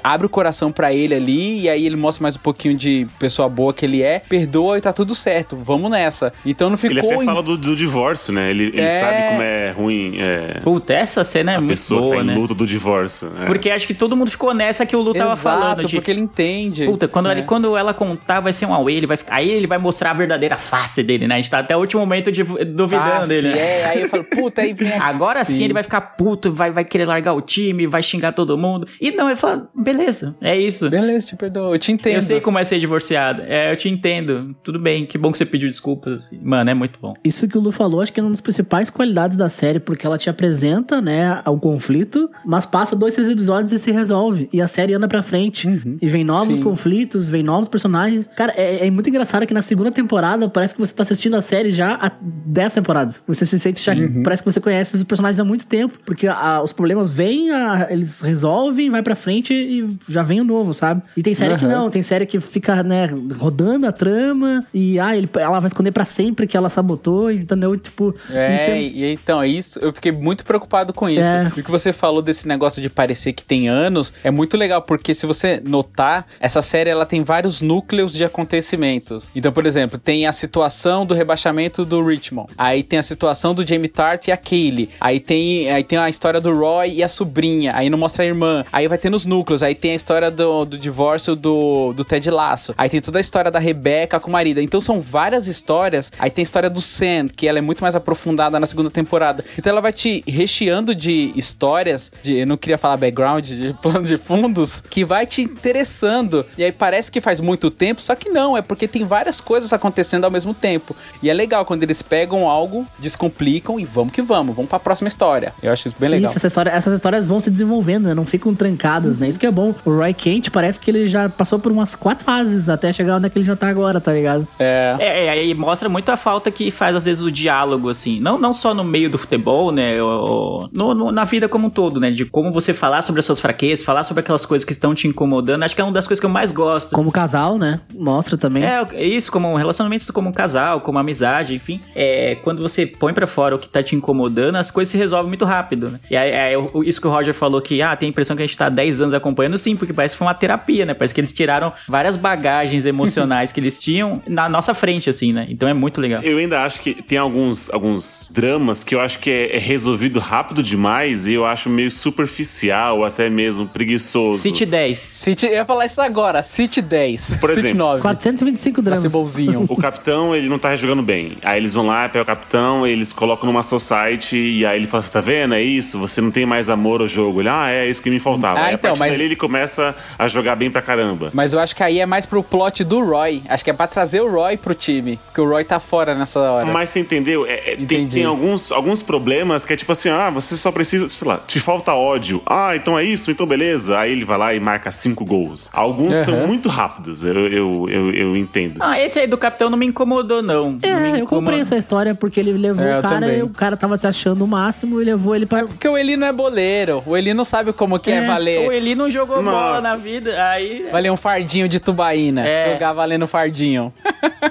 abre o coração pra ele ali e aí ele mostra mais um pouquinho de pessoa boa que ele é, perdoa e tá tudo certo. Vamos nessa. Então não ficou Ele até em- fala do, do divórcio, né? Ele, ele É. sabe como é ruim é, Puta, essa cena é a muito pessoa boa, que tá em né? luto do divórcio. é. Porque acho que todo mundo ficou nessa que o Lu tava Exato, falando. De, porque ele entende. Puta, quando, É. ele, quando ela contar, vai ser um away, ele vai ficar. Aí ele vai mostrar a verdadeira face dele, né? A gente tá até o último momento de, duvidando Ah, dele. sim, né? É, aí eu falo, puta, aí vem. Agora sim. Sim. ele vai ficar puto, vai, vai querer largar o time, vai xingar todo mundo. E não, ele fala, beleza, é isso. Beleza, te perdoo, eu te entendo. Eu sei como é ser divorciado. É, eu te entendo. Tudo bem, que bom que você pediu desculpas. assim. Mano, é muito bom. Isso que o Lu falou, acho que é uma das principais qualidades da série, porque ela te apresenta, né, o conflito, mas passa dois, três episódios e se resolve. E a série anda pra frente. E vem novos Sim. conflitos, vem novos personagens. Cara, é, é muito engraçado que na segunda temporada parece que você tá assistindo a série já há 10 temporadas. Você se sente já. Parece que você conhece os personagens há muito tempo. Porque a- os problemas vêm, a- eles resolvem, vai pra frente e já vem o novo, sabe? E tem série que Aham. não, tem série que fica, né, rodando a trama e ah, ele, ela vai esconder pra sempre que ela sabotou, entendeu? Tipo, É, é- e então, é isso, eu fiquei muito preocupado com isso. É. E o que você falou desse negócio de parecer que tem anos é muito legal, porque se você notar, essa série ela tem vários núcleos de acontecimentos. Então, por exemplo, tem a situação do rebaixamento do Richmond. Aí tem a situação do Jamie Tart e a Kaylee. Aí tem, aí tem a história do Roy e a sobrinha. Aí não mostra a irmã. Aí vai ter nos núcleos. Aí tem a história do, do divórcio do, do Ted Lasso. Aí tem toda a história da Rebecca com o marido. Então são várias histórias. Aí tem a história do Sam, que ela é muito mais aprofundada na segunda temporada. Então ela vai te recheando de histórias, de, eu não queria falar background, de plano de fundos, que vai te interessando. E aí parece que faz muito tempo, só que não, é porque tem várias coisas acontecendo ao mesmo tempo. E é legal quando eles pegam algo, descomplicam e vamos que vamos, vamos pra próxima história. Eu acho isso bem legal. Isso, essa história, essas histórias vão se desenvolvendo, né? Não ficam trancadas, né? Isso que é bom. O Roy Kent parece que ele já passou por umas quatro fases até chegar onde é ele já tá agora, tá ligado? É. É, é, aí mostra muito a falta que faz, às vezes, o diálogo, assim. Não, não só no meio do futebol, né? ou- no- no- na vida como um todo, né? De como você falar sobre as suas fraquezas, falar sobre aquelas coisas que estão te incomodando. Acho que é uma das coisas que eu mais gosto. Como casal, né? Mostra também. É, é isso, como um relacionamento como um casal, como amizade, enfim. É, quando você põe pra fora o que tá te incomodando, as coisas se resolvem muito rápido, né? E aí, é, isso que o Roger falou que, ah, tem a impressão que a gente tá há 10 anos acompanhando, sim, porque parece que foi uma terapia, né? Parece que eles tiraram várias bagagens emocionais que eles tinham na nossa frente, assim, né? Então é muito legal. Eu ainda acho que tem alguns, alguns dramas que eu acho que é, é resolvido rápido demais e eu acho meio superficial, até mesmo preguiçoso. City 10. City, eu ia falar isso agora, City 10. Por City exemplo, 9. 425 Pra ser dramas. bonzinho. O capitão, ele não tá jogando bem. Aí eles vão lá, pegam o capitão, eles colocam numa society e aí ele fala assim: tá vendo? É isso, você não tem mais amor ao jogo. Ele, ah, é isso que me faltava. Ah, aí então, a partir mas- dali ele começa a jogar bem pra caramba. Mas eu acho que aí é mais pro plot do Roy. Acho que é pra trazer o Roy pro time. Porque o Roy tá fora nessa hora. Mas você entendeu? É, é, tem, tem alguns, alguns problemas que é tipo assim: ah, você só precisa, sei lá, te falta ódio. Ah, então é isso, então beleza. Aí ele vai lá e marca cinco gols. Alguns são Aham. muito rápidos, eu, eu, eu, eu entendo. Ah, esse aí do capitão não me incomodou, não. Não me É, eu incomodou. comprei essa história porque ele levou É, eu o cara também. e o cara tava se achando o máximo e levou ele pra. Porque o Eli não é boleiro. O Eli não sabe como que é, É, valer. O Eli não jogou bola Nossa. na vida, aí... Valer um fardinho de tubaína. É. Jogar valendo fardinho.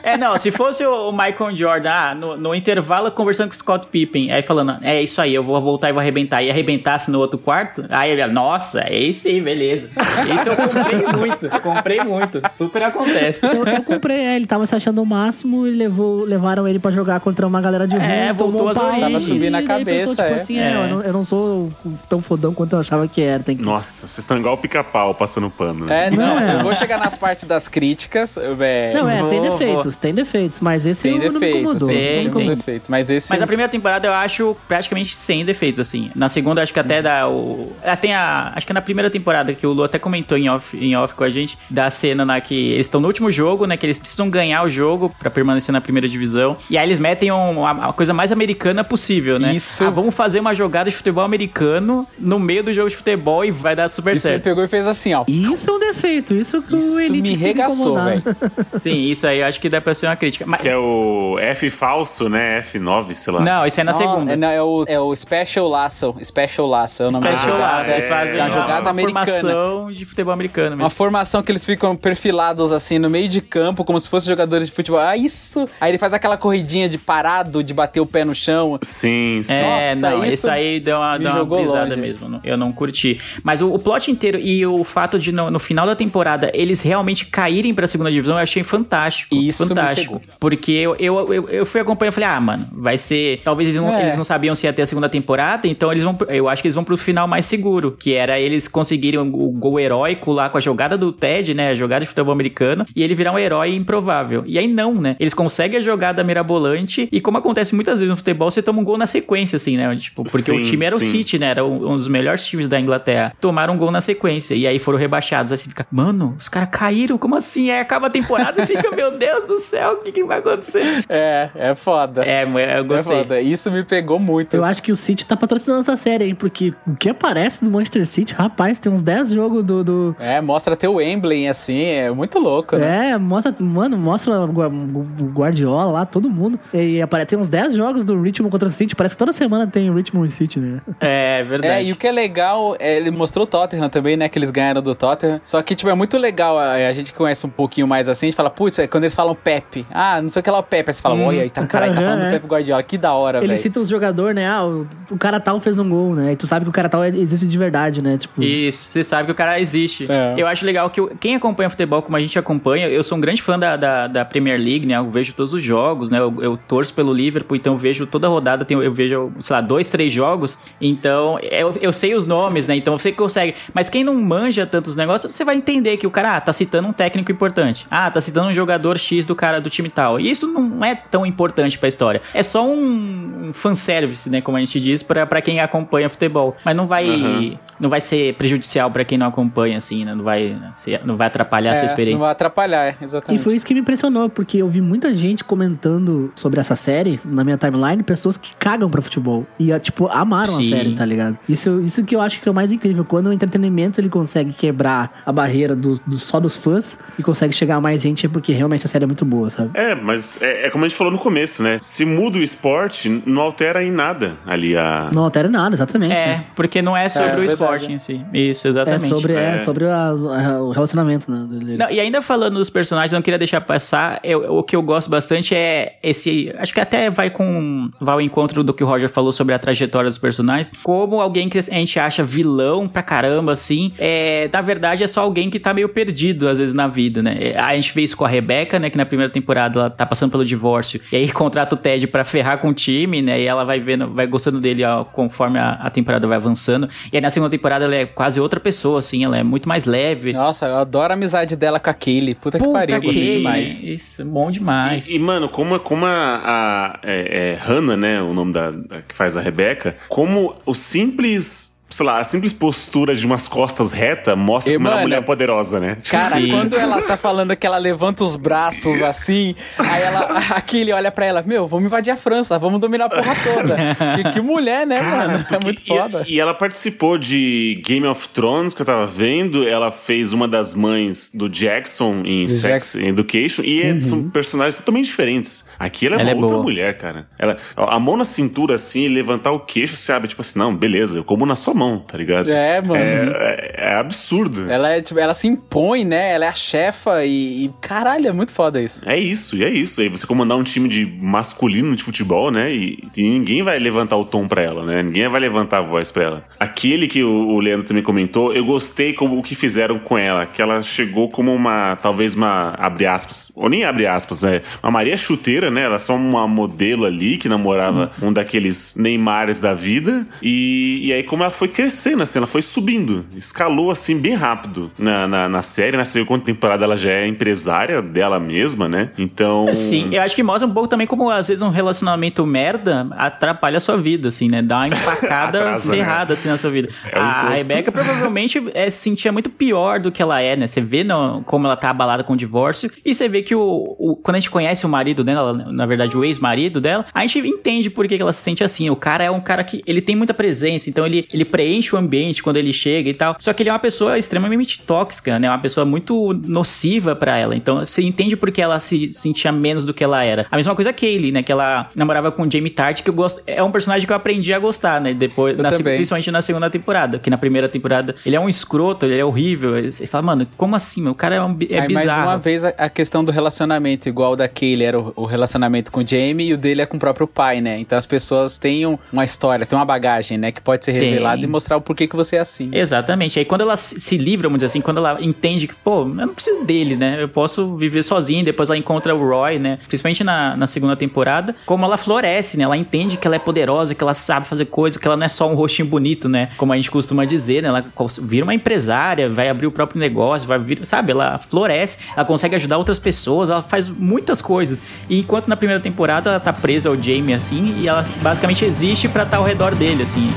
É, não, se fosse o Michael Jordan, ah, no, no intervalo conversando com o Scott Pippen, aí falando, é isso aí, eu vou voltar e vou arrebentar, e arrebentasse no outro quarto, aí ele, nossa, é isso aí, beleza. Isso eu comprei muito, comprei muito, super acontece. Eu, eu comprei, é, ele tava se achando o máximo e levou, levaram ele pra jogar contra uma galera de. É, voltou tomou um às origens. e Tava subindo na daí cabeça, pensou, tipo é. assim, é, É. eu, não, eu não sou tão fodão quanto eu achava que era. Tem que... Nossa, vocês estão igual o pica-pau passando pano. né? É, não, Não, é. eu vou chegar nas partes das críticas. Eu velho. Não, é, tem Vou, defeitos, tem defeitos, mas esse Tem não me defeitos, incomodou. tem, não me tem, tem incomodou. uns defeitos. Mas esse. Mas a primeira temporada eu acho praticamente sem defeitos, assim. Na segunda, acho que até dá o. ah, Tem a. Acho que é na primeira temporada que o Lu até comentou em off, em off com a gente, da cena na que eles estão no último jogo, né? Que eles precisam ganhar o jogo pra permanecer na primeira divisão. E aí eles metem um- a, a coisa mais americana possível, né? Isso. Ah, vamos fazer uma jogada de futebol americano no meio do jogo de futebol e vai dar super Isso certo. pegou e fez assim, ó. Isso é um defeito, isso que Isso o Elite me regaçou, incomodar. velho. Sim, isso aí eu acho que dá pra ser uma crítica. Mas, Que é o F falso, né? F9, sei lá. não, isso é na Não, segunda. É, não, é o, é o Special Lasso. Special Lasso é o nome Special. Lasso, eles é, fazem é uma jogada americana. formação de futebol americano Uma mesmo. formação que eles ficam perfilados assim no meio de campo, como se fossem jogadores de futebol. Ah, isso! Aí ele faz aquela corridinha de parado, de bater o pé no chão. Sim, sim. É, Nossa, não, isso isso aí deu uma, me deu uma jogou brisada longe. mesmo. não- Eu não curti. Mas o, o plot inteiro e o fato de no, no final da temporada eles realmente caírem pra segunda divisão, eu achei fantástico. Isso fantástico. Porque eu, eu, eu, eu fui acompanhando e falei, ah, mano, vai ser. Talvez eles não, É. eles não sabiam se ia ter a segunda temporada, então eles vão. Eu acho que eles vão pro final mais seguro, que era eles conseguirem o gol heróico lá com a jogada do Ted, né? A jogada de futebol americano, e ele virar um herói improvável. E aí não, né? Eles conseguem a jogada mirabolante, e como acontece muitas vezes no futebol, você toma um gol na sequência, assim, né? Tipo, porque Sim, o time era o sim. City, né? Era um um dos melhores times da Inglaterra. Tomaram um gol na sequência, e aí foram rebaixados. Aí você fica, mano, os caras caíram, como assim? Aí acaba a temporada e fica, meu Deus do céu, o que, que vai acontecer? É, é foda. É, eu gostei. É foda. Isso me pegou muito. Eu acho que o City tá patrocinando essa série, hein? Porque o que aparece do Manchester City, rapaz, tem uns 10 jogos do. do- É, mostra até o Wembley, assim, é muito louco, né? É, mostra, mano, mostra o Gua- o Guardiola lá, todo mundo. E aparece, tem uns 10 jogos do Richmond contra o City. Parece que toda semana tem Richmond e City, né? É, verdade. É, e o que é legal, é, ele mostrou o Tottenham também, né? Que eles ganharam do Tottenham. Só que, tipo, é muito legal. A, a gente conhece um pouquinho mais assim, a gente fala, putz, é quando eles falam Pepe. Ah, não sei o que lá, o Pepe. Aí você fala, olha, aí tá, caralho, tá falando do é. Pepe Guardiola. Que da hora, Ele velho. cita os jogadores, né? Ah, o, o cara tal fez um gol, né? E tu sabe que o cara tal existe de verdade, né? Tipo, Isso, você sabe que o cara existe. É. Eu acho legal que quem acompanha futebol como a gente acompanha, eu sou um grande fã da, da, da Premier League, né? Eu vejo todos os jogos, né? Eu, eu torço pelo Liverpool, então eu vejo toda rodada, tenho, eu vejo, sei lá, dois, três jogos. Então, eu, eu sei os nomes, né? Então você consegue. Mas quem não manja tantos negócios, você vai entender que o cara, ah, tá citando um técnico importante. Ah, tá citando um jogador X do cara do time tal. E isso não é tão importante pra história. É só um, um fanservice, né? Como a gente diz, pra, pra quem acompanha futebol. Mas não vai, Uhum. não vai ser prejudicial pra quem não acompanha, assim, né? Não vai, ser- não vai atrapalhar a sua É, experiência. Não vai atrapalhar, é, E exatamente. foi isso que me impressionou, porque eu vi muita gente comentando sobre essa série na minha timeline, pessoas que cagam pra futebol. E, ah, tipo, amaram Sim. a série, tá ligado? Isso, isso que eu acho que é o mais incrível. Quando o entretenimento ele consegue quebrar a barreira do, do- só dos fãs e consegue chegar a mais gente, é porque realmente a série é muito boa, sabe? É, mas é, é como a gente falou no começo, né? Se muda o esporte, não altera em nada ali a. Não altera nada, exatamente. É, né? porque não é sobre É, o verdade. esporte em si. Isso, É exatamente. sobre, é. É. sobre a- a- o relacionamento, né? deles. Não, e ainda falando dos personagens, eu não queria deixar passar. eu- o que eu gosto bastante é esse. Acho que até vai com. Vai ao encontro do que o Roger falou sobre a trajetória dos personagens. Como alguém que a gente acha vilão pra caramba, assim. É, na verdade, é só alguém que tá meio perdido, às vezes, na vida, né? É, A gente vê isso com a Rebecca, né? Que na primeira temporada ela tá passando pelo divórcio. E aí contrata o Ted pra ferrar com o time, né? E ela vai vendo, vai gostando dele ó, conforme a, a temporada vai avançando. E aí na segunda temporada ela é quase outra pessoa, assim. Ela é muito mais leve. Nossa, eu adoro a amizade dela com a Kaylee. Puta, que pariu, gostei que demais. Isso, bom demais. E, e, mano, como, como a, a é, é, Hannah, né? O nome da, da- que faz a Rebeca, como o simples. Sei lá, a simples postura de umas costas reta mostra E, como ela é uma mano, mulher poderosa, né? Tipo, Cara, Sim. quando ela tá falando que ela levanta os braços assim, aí ela, aquele olha pra ela, meu, vamos invadir a França, vamos dominar a porra toda. que, que mulher, né, mano? É muito e- foda. E, ela participou de Game of Thrones, que eu tava vendo. Ela fez uma das mães do Jackson em Do Sex Education. E é- são personagens totalmente diferentes. Aqui ela é Ela uma é outra boa. mulher, cara. Ela, a mão na cintura, assim, e levantar o queixo, você abre, tipo assim, não, beleza, eu como na sua mão, tá ligado? É, mano. É, é- é absurdo. Ela, é, tipo, ela se impõe, né? Ela é a chefa e, e, caralho, é muito foda isso. É isso, e é isso. Aí você comandar um time de masculino de futebol, né? E, e ninguém vai levantar o tom pra ela, né? Ninguém vai levantar a voz pra ela. Aquele que o, o Leandro também comentou, eu gostei como o que fizeram com ela, que ela chegou como uma, talvez uma, abre aspas, ou nem abre aspas, é, uma Maria Chuteira blogueira, né? Ela é só uma modelo ali que namorava um daqueles Neymares da vida. E, e aí, como ela foi crescendo, assim, ela foi subindo, escalou assim bem rápido na, na, na série. Na segunda temporada ela já é empresária dela mesma, né? Então. Sim, eu acho que mostra um pouco também como às vezes um relacionamento merda atrapalha a sua vida, assim, né? Dá uma empacada Atrasa, né? ferrada assim na sua vida. É a. Rebeca provavelmente é, se sentia muito pior do que ela é, né? Você vê no- como ela tá abalada com o divórcio e você vê que o, o- quando a gente conhece o marido dela, na verdade o ex-marido dela, a gente entende por que que ela se sente assim. O cara é um cara que ele tem muita presença, então ele, ele preenche o ambiente quando ele chega e tal. Só que ele é uma pessoa extremamente tóxica, né? Uma pessoa muito nociva pra ela. Então você entende por que ela se sentia menos do que ela era. A mesma coisa a Kaylee, né? Que ela namorava com o Jamie Tart, que eu gosto. É um personagem que eu aprendi a gostar, né? Depois, na, principalmente na segunda temporada. Que na primeira temporada ele é um escroto, ele é horrível. Você fala, mano, como assim? O cara é, um, é Aí, bizarro. mais uma vez, a, a questão do relacionamento, igual o da Kaylee era o, o relacionamento com o Jamie e o dele é com o próprio pai, né? Então as pessoas têm um- uma história, têm uma bagagem, né? Que pode ser revelada e mostrar o porquê que você é assim. Exatamente. Aí quando ela se livra, vamos dizer assim, quando ela entende que, pô, eu não preciso dele, né? Eu posso viver sozinho, depois ela encontra o Roy, né? Principalmente na, na segunda temporada, como ela floresce, né? Ela entende que ela é poderosa, que ela sabe fazer coisas, que ela não é só um rostinho bonito, né? Como a gente costuma dizer, né? Ela vira uma empresária, vai abrir o próprio negócio, vai vir, sabe? Ela floresce, ela consegue ajudar outras pessoas, ela faz muitas coisas. E enquanto na primeira temporada ela tá presa ao Jamie, assim, e ela basicamente existe pra estar ao redor dele, assim.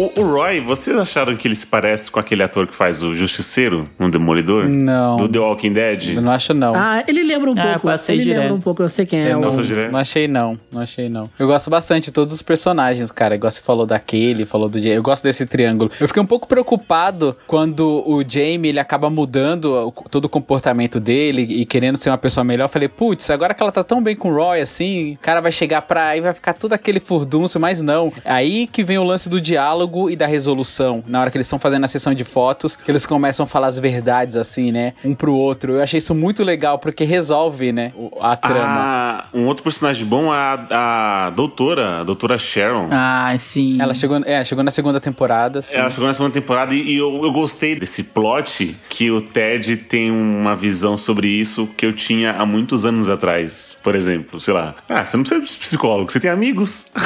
O, o, Roy, vocês acharam que ele se parece com aquele ator que faz o Justiceiro no Demolidor? Não. Do The Walking Dead? Eu não acho, não. Ah, ele lembra um Ah, pouco. passei Ele direto. lembra um pouco, eu sei quem é. Não, direto? não achei não, não achei não. Eu gosto bastante de todos os personagens, cara. Igual você falou daquele, falou do Jamie. Eu gosto desse triângulo. Eu fiquei um pouco preocupado quando o Jamie ele acaba mudando todo o comportamento dele e querendo ser uma pessoa melhor. Eu falei, putz, agora que ela tá tão bem com o Roy assim, o cara vai chegar pra aí vai ficar tudo aquele furdunço, mas não. Aí que vem o lance do diálogo e da resolução. Na hora que eles estão fazendo a sessão de fotos, que eles começam a falar as verdades assim, né? Um pro outro. Eu achei isso muito legal porque resolve, né? A trama. Ah, um outro personagem bom é a, a doutora, a doutora Sharon. Ah, sim. Ela chegou, é, chegou na segunda temporada. sim. Ela chegou na segunda temporada e, e eu, eu gostei desse plot que o Ted tem uma visão sobre isso que eu tinha há muitos anos atrás. Por exemplo, sei lá. Ah, você não precisa de psicólogo, você tem amigos.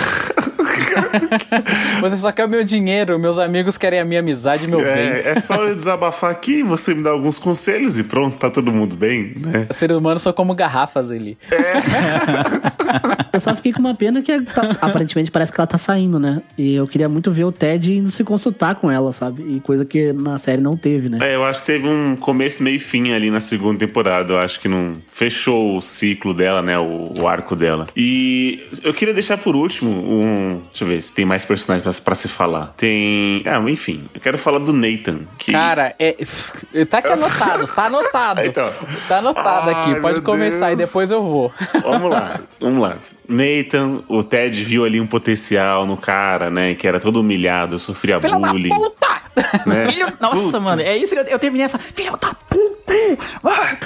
Você só quer o meu dinheiro, meus amigos querem a minha amizade e meu bem. É, é só eu desabafar aqui, você me dá alguns conselhos e pronto, tá todo mundo bem, né? Os seres humanos são como garrafas ali. Eu só fiquei com uma pena que tá- aparentemente parece que ela tá saindo, né? E eu queria muito ver o Ted indo se consultar com ela, sabe? E coisa que na série não teve, né? É, eu acho que teve um começo, meio e fim ali na segunda temporada. Eu acho que não fechou o ciclo dela, né? O, o arco dela. E eu queria deixar por último um. Deixa eu ver se tem mais personagens pra, pra se falar. Tem. Ah, enfim, eu quero falar do Nathan. Que... Cara, é. Tá aqui anotado, tá anotado. Então. Tá anotado Ai, aqui, pode começar e Deus. depois eu vou. Vamos lá, vamos lá. Nathan, o Ted viu ali um potencial no cara, né? Que era todo humilhado, sofria Filha da bullying. puta! Né? Nossa, Puta. mano, é isso que eu, eu terminei a falar. Filho da puta! Ah,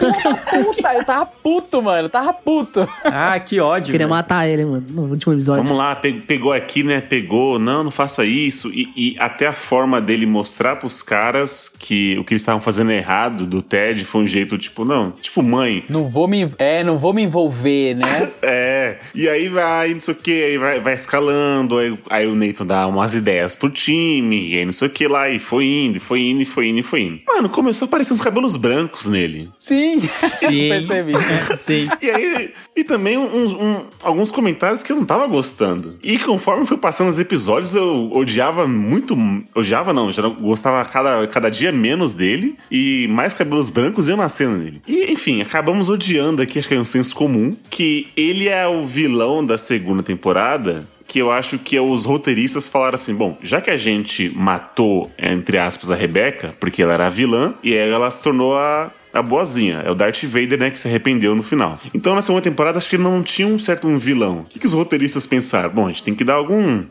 Puta, eu tava puto, mano, eu tava puto. Ah, que ódio. Eu queria velho. matar ele, mano, no último episódio. Vamos lá, pe- pegou aqui, né? Pegou, não, não faça isso. E, e até a forma dele mostrar pros caras que o que eles estavam fazendo errado do Ted foi um jeito, tipo, não, tipo mãe. Não vou me. É, não vou me envolver, né? É, e aí vai, não sei o que, aí vai, vai escalando, aí, aí o Nathan dá umas ideias pro time, e aí não sei o que lá, e foi indo, e foi indo, e foi indo, e foi indo. Mano, começou a aparecer uns cabelos brancos nele. Sim, Sim. percebi. Sim. E aí, e também uns- um- alguns comentários que eu não tava gostando. E conforme foi passando os episódios, eu odiava muito. Odiava não, já gostava cada, cada dia menos dele. E mais cabelos brancos iam nascendo nele. E enfim, acabamos odiando aqui, acho que é um senso comum, que ele é o vilão da segunda temporada que eu acho que os roteiristas falaram assim: bom, já que a gente matou, entre aspas, a Rebeca, porque ela era a vilã, e ela se tornou a, a boazinha. É o Darth Vader, né, que se arrependeu no final. Então, na segunda temporada, acho que não tinha um certo um vilão. O que, que os roteiristas pensaram? Bom, a gente tem que dar algum.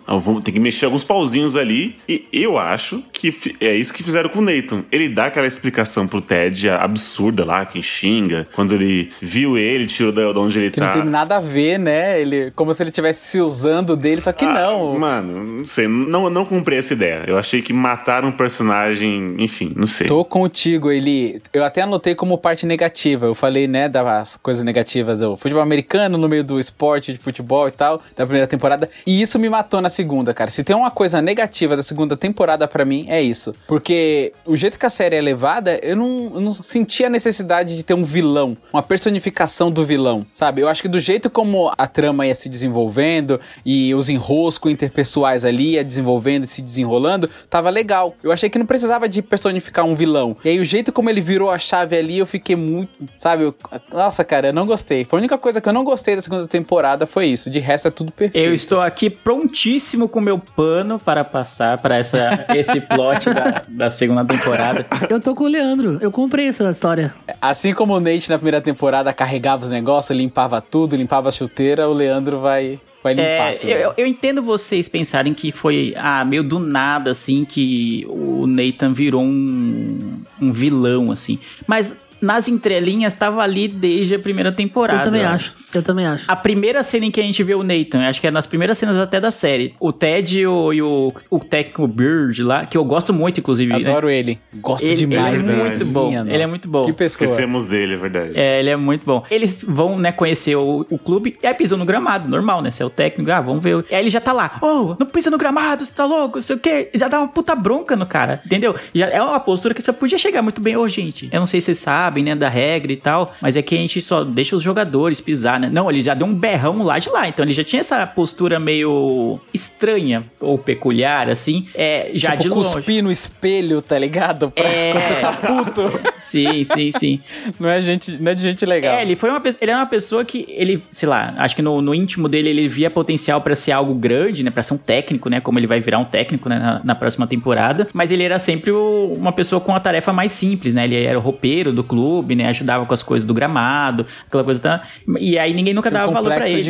Tem que mexer alguns pauzinhos ali. E eu acho que é isso que fizeram com o Nathan. Ele dá aquela explicação pro Ted absurda lá, que xinga. Quando ele viu ele, tirou da de onde ele Que tá. não tem nada a ver, né? Ele, como se ele estivesse se usando dele, só que Ah, não. Mano, não sei, não, não comprei essa ideia. Eu achei que mataram um personagem, enfim, não sei. Tô contigo, ele. Eu até anotei como parte negativa. Eu falei, né, das coisas negativas do futebol americano no meio do esporte de futebol e tal, da primeira temporada. E isso me matou na segunda, cara. Se tem uma coisa negativa da segunda temporada pra mim, é isso. Porque o jeito que a série é levada, eu não, eu não senti a necessidade de ter um vilão, uma personificação do vilão, sabe? Eu acho que do jeito como a trama ia se desenvolvendo e os enroscos interpessoais ali ia desenvolvendo e se desenrolando, tava legal. Eu achei que não precisava de personificar um vilão. E aí o jeito como ele virou a chave ali, eu fiquei muito, sabe? Eu- nossa, cara, eu não gostei. Foi a única coisa que eu não gostei da segunda temporada foi isso. De resto é tudo perfeito. Eu estou aqui prontíssimo com meu pano para passar para essa, esse plot da, da segunda temporada. Eu tô com o Leandro. Eu comprei essa história. Assim como o Nate na primeira temporada carregava os negócios, limpava tudo, limpava a chuteira, o Leandro vai, vai limpar É, eu, eu entendo vocês pensarem que foi ah, meio do nada, assim, que o Nathan virou um, um vilão, assim. Mas nas entrelinhas tava ali desde a primeira temporada. Eu também acho. Eu também acho. A primeira cena em que a gente vê o Nathan, acho que é nas primeiras cenas até da série. O Ted e o, e o, o técnico Bird lá, que eu gosto muito, inclusive. né? Adoro ele. Gosto Ele- demais ele é dele. muito bom. Minha Ele é muito bom. Que pessoa. Esquecemos dele, é verdade. É, ele é muito bom. Eles vão, né, conhecer o, o clube e aí pisam no gramado, normal, né? Você é o técnico, ah, vamos ver. E aí ele já tá lá, oh, não pisa no gramado, você tá louco, não sei o quê. Já dá uma puta bronca no cara, entendeu? Já é uma postura que você podia chegar muito bem, ô, gente. Eu não sei se vocês sabem, né, da regra e tal, mas é que a gente só deixa os jogadores pisar, né? Não, ele já deu um berrão lá de lá, então ele já tinha essa postura meio estranha ou peculiar, assim, é, já tipo, de longe. cuspir no espelho, tá ligado? Pra É. quando você tá puto. Sim, sim, sim. não, é gente, não é de gente legal. É, ele foi uma pessoa, ele era uma pessoa que ele, sei lá, acho que no, no íntimo dele ele via potencial pra ser algo grande, né, Pra ser um técnico, né, como ele vai virar um técnico né, na, na próxima temporada, mas ele era sempre o- uma pessoa com a tarefa mais simples, né? Ele era o roupeiro do clube, né, ajudava com as coisas do gramado, aquela coisa tá, e aí ninguém nunca Tinha um dava valor pra complexo ele.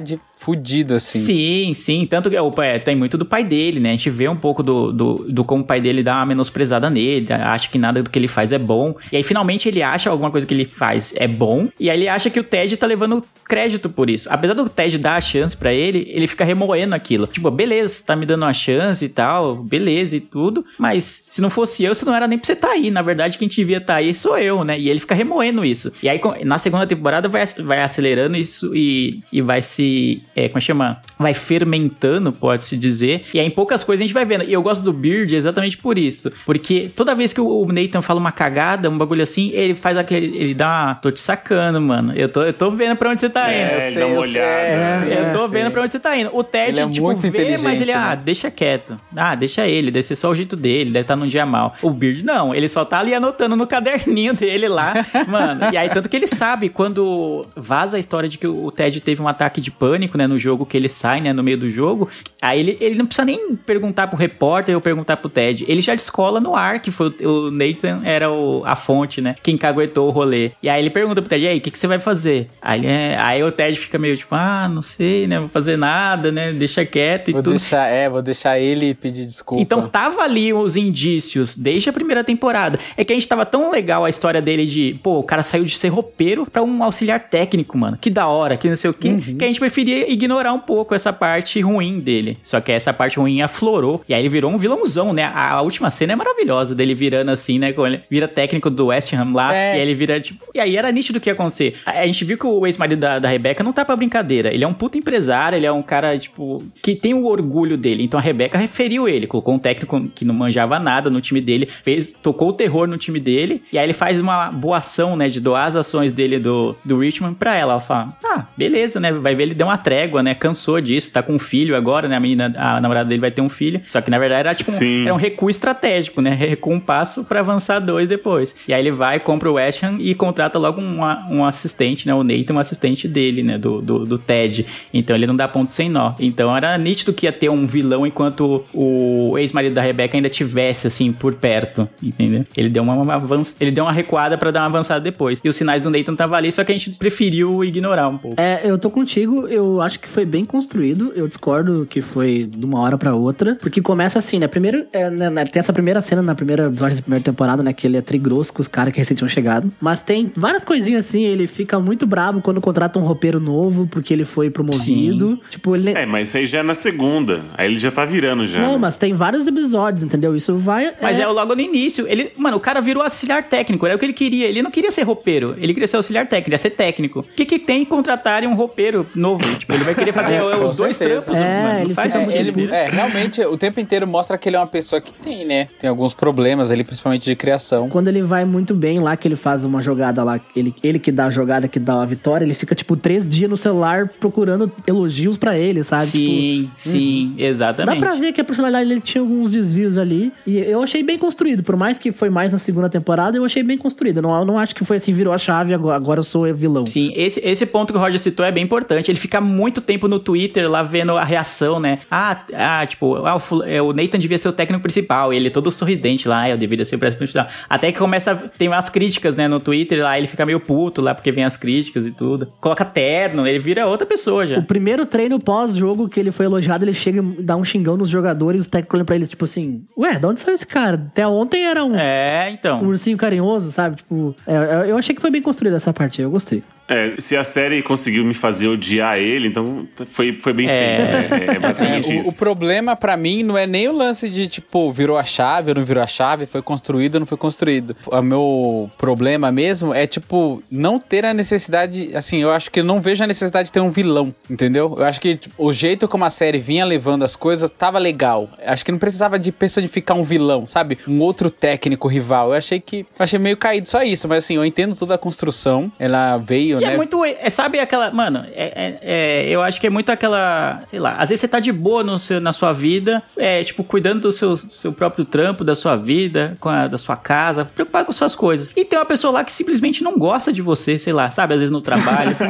de fudido, assim. Sim, sim. Tanto que é, tem muito do pai dele, né? A gente vê um pouco do, do, do como o pai dele dá uma menosprezada nele, acha que nada do que ele faz é bom. E aí, finalmente, ele acha alguma coisa que ele faz é bom. E aí ele acha que o Ted tá levando crédito por isso. Apesar do Ted dar a chance pra ele, ele fica remoendo aquilo. Tipo, beleza, tá me dando uma chance e tal, beleza e tudo. Mas se não fosse eu, você não era nem pra você tá aí. Na verdade, quem devia tá aí sou eu, né? E ele fica remoendo isso. E aí, na segunda temporada, vai, vai acelerando isso e, e vai se. É, como chama? Vai fermentando, pode-se dizer. E aí, em poucas coisas a gente vai vendo. E eu gosto do Beard exatamente por isso. Porque toda vez que o Nathan fala uma cagada, um bagulho assim, ele faz aquele. Ele dá uma. Tô te sacando, mano. Eu tô, eu tô vendo pra onde você tá indo. É, eu ele sei, dá uma olhada. sei. Eu tô É, vendo sei. pra onde você tá indo. O Ted, Ele é tipo, muito vê, mas ele, ah, né? deixa quieto. Ah, deixa ele, deve ser só o jeito dele, deve estar num dia mal. O Beard, não, ele só tá ali anotando no caderninho dele lá, mano. E aí, tanto que ele sabe, quando vaza a história de que o Ted teve um ataque de pânico, né, no jogo, que ele sai, né, no meio do jogo, aí ele, ele não precisa nem perguntar pro repórter ou perguntar pro Ted. Ele já descola no ar que foi o, o Nathan era o, a fonte, né, quem caguetou o rolê. E aí ele pergunta pro Ted, e aí, o que, que você vai fazer? Aí, é- aí o Ted fica meio tipo, ah, não sei, né, vou fazer nada, né, deixa quieto e Vou tudo. deixar, é, vou deixar ele pedir desculpa. Então tava ali os indícios desde a primeira temporada. É que a gente tava tão legal a história dele de, pô, o cara saiu de ser roupeiro pra um auxiliar técnico, mano. Que da hora, que não sei o quê. Que a gente preferia ignorar um pouco essa parte ruim dele. Só que essa parte ruim aflorou. E aí ele virou um vilãozão, né? A, a última cena é maravilhosa dele virando assim, né? quando Ele vira técnico do West Ham lá. É. E aí ele vira, tipo. E aí era nítido o que ia acontecer. A, a gente viu que o ex-marido da, da Rebeca não tá pra brincadeira. Ele é um puta empresário, ele é um cara, tipo, que tem o orgulho dele. Então a Rebeca referiu ele, colocou um técnico que não manjava nada no time dele, fez, tocou o terror no time dele, e aí ele faz uma boa ação, né, de doar as ações dele do, do Richmond pra ela. Ela fala, ah, beleza, né, vai ver, ele deu uma trégua, né, cansou disso, tá com um filho agora, né? A menina, a namorada dele vai ter um filho. Só que na verdade era tipo um, era um recuo estratégico, né? Recua um passo pra avançar dois depois. E aí ele vai, compra o West Ham e contrata logo um, um assistente, né? O Nathan, um assistente dele, né? Do, do, do Ted. Então ele não dá ponto sem nó. Então era nítido que ia ter um vilão enquanto o ex-marido da Rebecca ainda tivesse, assim, por perto. Entendeu? Ele deu uma, uma avanç... ele deu uma recuada pra dar uma avançada depois. E os sinais do Nathan estavam ali, só que a gente preferiu ignorar um pouco. É, eu tô contigo, eu acho que foi bem construído, eu discordo que foi de uma hora pra outra, porque começa assim, né? Primeiro, é, né, né, tem essa primeira cena na primeira episódio da primeira temporada, né? Que ele é trigrosso com os caras que recém tinham chegado. Mas tem várias coisinhas assim, ele fica muito bravo quando contrata um roupeiro novo, porque ele foi promovido. Tipo, ele. É, mas isso aí já é na segunda. Aí ele já tá virando já. Não, né? mas tem vários episódios, entendeu? Isso vai. Mas é. logo no início. Ele, mano, o cara virou auxiliar técnico. Era o que ele queria. Ele não queria ser roupeiro. Ele queria ser auxiliar técnico, ele ia ser técnico. O que, que tem em contratarem um roupeiro novo? Tipo, ele vai querer fazer Com os dois certeza. trampos. É, mano, ele faz fica Ele, é, realmente, o tempo inteiro mostra que ele é uma pessoa que tem, né? Tem alguns problemas ali, principalmente de criação. Quando ele vai muito bem lá, que ele faz uma jogada lá, ele, ele que dá a jogada que dá a vitória, ele fica, tipo, três dias no celular procurando elogios pra ele, sabe? Tipo, Sim, sim, Dá exatamente. pra ver que a personalidade dele tinha alguns desvios ali. E eu achei bem construído. Por mais que foi mais na segunda temporada, eu achei bem construído. Eu não, eu não acho que foi assim, virou a chave, agora, agora eu sou vilão. Sim, esse, esse ponto que o Roger citou é bem importante. Ele fica muito tempo no Twitter lá vendo a reação, né? Ah, ah tipo, ah, o, é, o Nathan devia ser o técnico principal. E ele todo sorridente lá, ah, eu deveria ser o técnico principal. Até que começa tem umas críticas, né, no Twitter lá, ele fica meio puto lá porque vem as críticas e tudo. Coloca terno, ele vira outra pessoa já. O primeiro treino pós-jogo que ele foi elogiado, ele chega e dá um xingão nos jogadores, os técnicos olham pra eles, tipo assim, ué, de onde saiu esse cara? Até ontem era um, É, então. um ursinho carinhoso, sabe? Tipo, é, eu achei que foi bem construída essa parte, eu gostei. É, se a série conseguiu me fazer odiar ele, então foi, foi bem É. feito. né? É, basicamente É, o, isso. o problema pra mim não é nem o lance de tipo, virou a chave ou não virou a chave, foi construído ou não foi construído. O meu problema mesmo é tipo, não ter a necessidade, assim, eu acho que eu não vejo a necessidade de ter um vilão, entendeu? Eu acho que tipo, o jeito como a série vinha levando as coisas tava legal. Acho que não precisava de personificar um vilão, sabe? Um outro técnico rival. Eu achei que, eu achei meio caído só isso, mas assim, eu entendo toda a construção. Ela veio, E né? é muito, é, sabe aquela, mano, é, é- é, eu acho que é muito aquela, sei lá, às vezes você tá de boa no seu, na sua vida, é, tipo, cuidando do seu, seu próprio trampo, da sua vida, com a, da sua casa, preocupado com suas coisas. E tem uma pessoa lá que simplesmente não gosta de você, sei lá, sabe, às vezes no trabalho.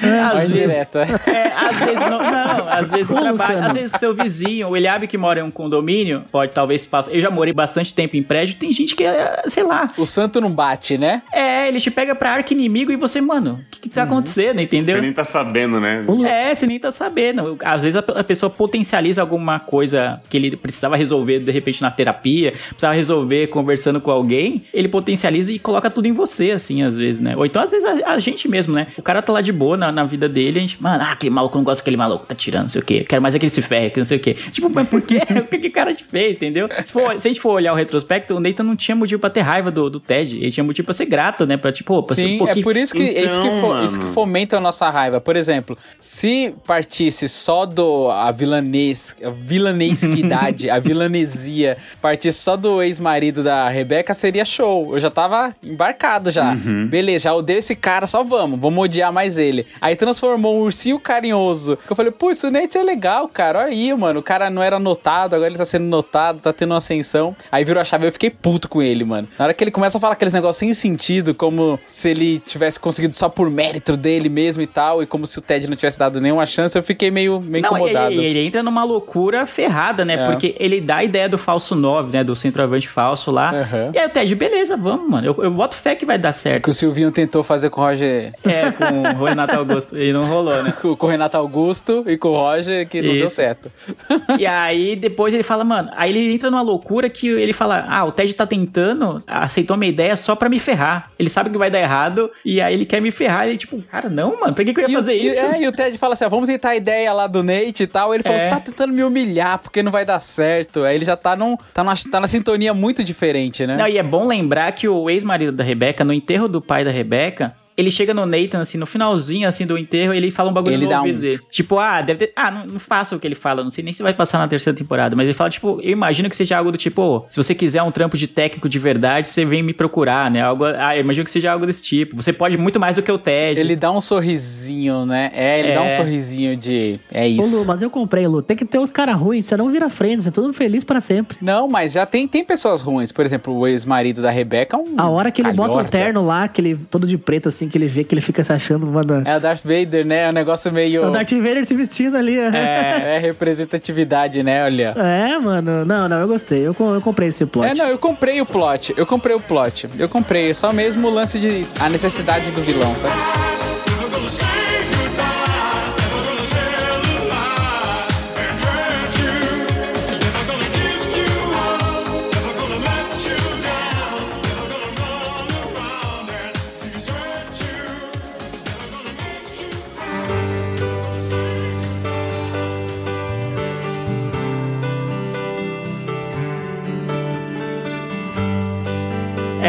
Vai às vezes, é, às vezes não, não, às vezes no Ô, trabalho, às vezes o seu vizinho, o Eliabe que mora em um condomínio, pode talvez passar, eu já morei bastante tempo em prédio, tem gente que, é, sei lá, O santo não bate, né? é, ele te pega pra arco inimigo e você, mano, o que, que tá acontecendo, entendeu? Você nem tá sabendo, né? É, você nem tá sabendo. Às vezes a, a pessoa potencializa alguma coisa que ele precisava resolver de repente na terapia, precisava resolver conversando com alguém, ele potencializa e coloca tudo em você, assim, às vezes, né? Ou então, às vezes, a, a gente mesmo, né? O cara tá lá de boa na, na vida dele, a gente, mano, ah, aquele maluco, não gosto daquele maluco, tá tirando, não sei o quê, quero mais é que ele se ferre, que não sei o quê. Tipo, mas por quê? o que que o cara te fez, entendeu? Se, for- se a gente for olhar o retrospecto, o Nathan não tinha motivo pra ter raiva do, do Ted, ele tinha motivo pra ser grato, né? Pra, tipo, pra ser Sim, um pouquinho... é por isso que, é isso, que fo- isso que mano. fomenta a nossa raiva. Por exemplo, se partisse só do a vilanes, a vilanesquidade, a vilanesia, partisse só do ex-marido da Rebeca, seria show. Eu já tava embarcado já. Uhum. Beleza, já odeio esse cara, só vamos, vamos odiar mais ele. Aí transformou um ursinho carinhoso. Que eu falei, pô, isso Nate é legal, cara. Olha aí, mano. O cara não era notado, agora ele tá sendo notado, tá tendo uma ascensão. Aí virou a chave, eu fiquei puto com ele, mano. Na hora que ele começa a falar aqueles negócios sem sentido, como se ele tivesse conseguido só por mérito dele mesmo e tal, e como se o Ted não tivesse dado nenhuma chance, eu fiquei meio, meio Não, incomodado. ele, ele entra numa loucura ferrada, né? É. Porque ele dá a ideia do falso 9, né? Do centroavante falso lá. Aham. E aí o Ted, beleza, vamos, mano. Eu, eu boto fé que vai dar certo. Que o Silvinho tentou fazer com o Roger. É, com o Renato Augusto. E não rolou, né? Com com o Renato Augusto e com o Roger, que não deu Isso. certo. E aí depois ele fala, mano, aí ele entra numa loucura que ele fala: Ah, o Ted tá tentando, aceitou minha ideia só pra me ferrar. Ele sabe que vai dar errado, e aí ele quer me ferrar. Ele, tipo, cara, não, mano, por que, que eu ia E o- fazer e, isso? É, e o Ted fala assim: ah, vamos tentar a ideia lá do Nate e tal. Ele falou: É. você tá tentando me humilhar porque não vai dar certo. Aí ele já tá, num, tá, numa, tá na sintonia muito diferente, né? Não, e é bom lembrar que o ex-marido da Rebeca, no enterro do pai da Rebeca, ele chega no Nathan, assim, no finalzinho, assim, do enterro, ele fala um bagulho Ele no dá ouvido um- dele. Tipo, ah, deve ter... Ah, não, não faça o que ele fala, não sei nem se vai passar na terceira temporada, mas ele fala, tipo, eu imagino que seja algo do tipo, "Ô, se você quiser um trampo de técnico de verdade, você vem me procurar, né? Algo, ah, eu imagino que seja algo desse tipo. Você pode muito mais do que o Ted. Ele dá um sorrisinho, né? É, ele dá um É. sorrisinho de. É Ô, Lu, isso. mas eu comprei, Lu. Tem que ter os caras ruins, você não vira frente, você é todo feliz pra sempre. Não, mas já tem, tem pessoas ruins. Por exemplo, o ex-marido da Rebeca é um. A hora que ele bota o calhorda. terno lá, que ele todo de preto, assim, que ele vê que ele fica se achando da... É o Darth Vader, né? É um negócio meio. O Darth Vader se vestindo ali. É. É, é representatividade, né? Olha. é, mano. Não, não, eu gostei. Eu, eu comprei esse plot. É, não, eu comprei o plot. Eu comprei o plot. Eu comprei. É só mesmo o lance de. a necessidade do vilão, sabe?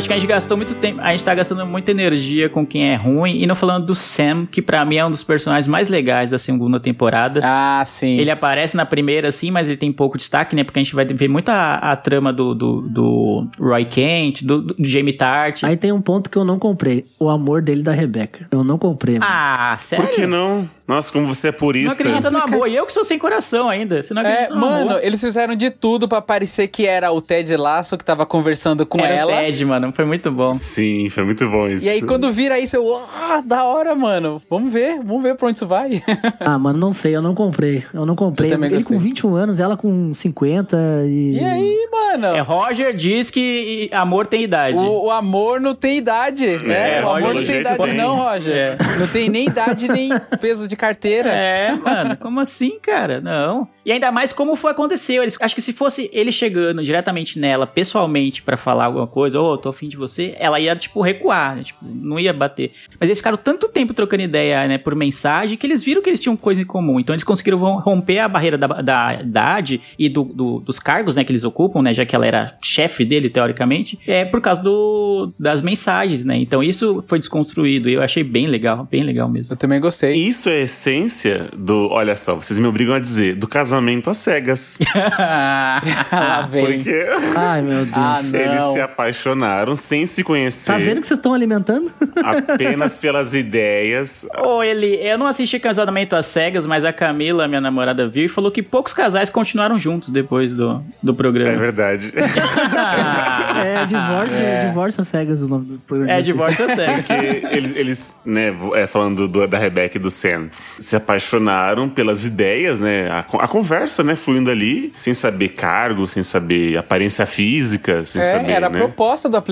acho que a gente gastou muito tempo. A gente tá gastando muita energia com quem é ruim. E não falando do Sam, que pra mim é um dos personagens mais legais da segunda temporada. Ah, sim. Ele aparece na primeira, sim, mas ele tem pouco destaque, né? Porque a gente vai ver muita a, a trama do, do, do Roy Kent, do, do Jamie Tart. Aí tem um ponto que eu não comprei. O amor dele da Rebeca. Eu não comprei. mano. Ah, sério? Por que não? Nossa, como você é Não purista. acredita no amor. E eu que sou sem coração ainda. Você não acredita É, no mano, amor. eles fizeram de tudo pra parecer que era o Ted Lasso que tava conversando com Era ela. o Ted, mano. Foi muito bom. Sim, foi muito bom isso. E aí, quando vira isso, eu. Ah, da hora, mano. Vamos ver, vamos ver pra onde isso vai. Ah, mano, não sei, eu não comprei. Eu não comprei. Eu também Ele com 21 anos, ela com 50 e. E aí, mano? É, Roger diz que amor tem idade. O, o amor não tem idade, né? É, o amor Roger, não tem idade, tem. não, Roger. Não tem nem idade, nem peso de carteira. É, mano, como assim, cara? Não. E ainda mais como foi aconteceu. Eles, acho que se fosse ele chegando diretamente nela, pessoalmente, pra falar alguma coisa, ô, tô afim de você, ela ia, tipo, recuar, né? Tipo, não ia bater. Mas eles ficaram tanto tempo trocando ideia, né, por mensagem, que eles viram que eles tinham coisa em comum. Então eles conseguiram rom- romper a barreira da, da idade e do, do- dos cargos, né, que eles ocupam, né, já que ela era chefe dele, teoricamente, é por causa do, das mensagens, né? Então isso foi desconstruído e eu achei bem legal, bem legal mesmo. Eu também gostei. Isso é a essência do. Olha só, vocês me obrigam a dizer, do casamento às cegas. Lá vem. Porque Ai, meu Deus. Ah, eles se apaixonaram sem se conhecer. tá vendo que vocês estão alimentando? Apenas pelas ideias. Ô, ele, eu não assisti Casamento às Cegas, mas a Camila, minha namorada, viu e falou que poucos casais continuaram juntos depois do, do É programa. verdade. é, divórcio, divórcio às cegas o nome do programa. É, divórcio às cegas. Porque eles, eles né, é, falando do- da Rebecca e do Sam, se apaixonaram pelas ideias, né? A, a conversa, né, fluindo ali, sem saber cargo, sem saber aparência física, sem É, saber, era a né? proposta do aplicativo,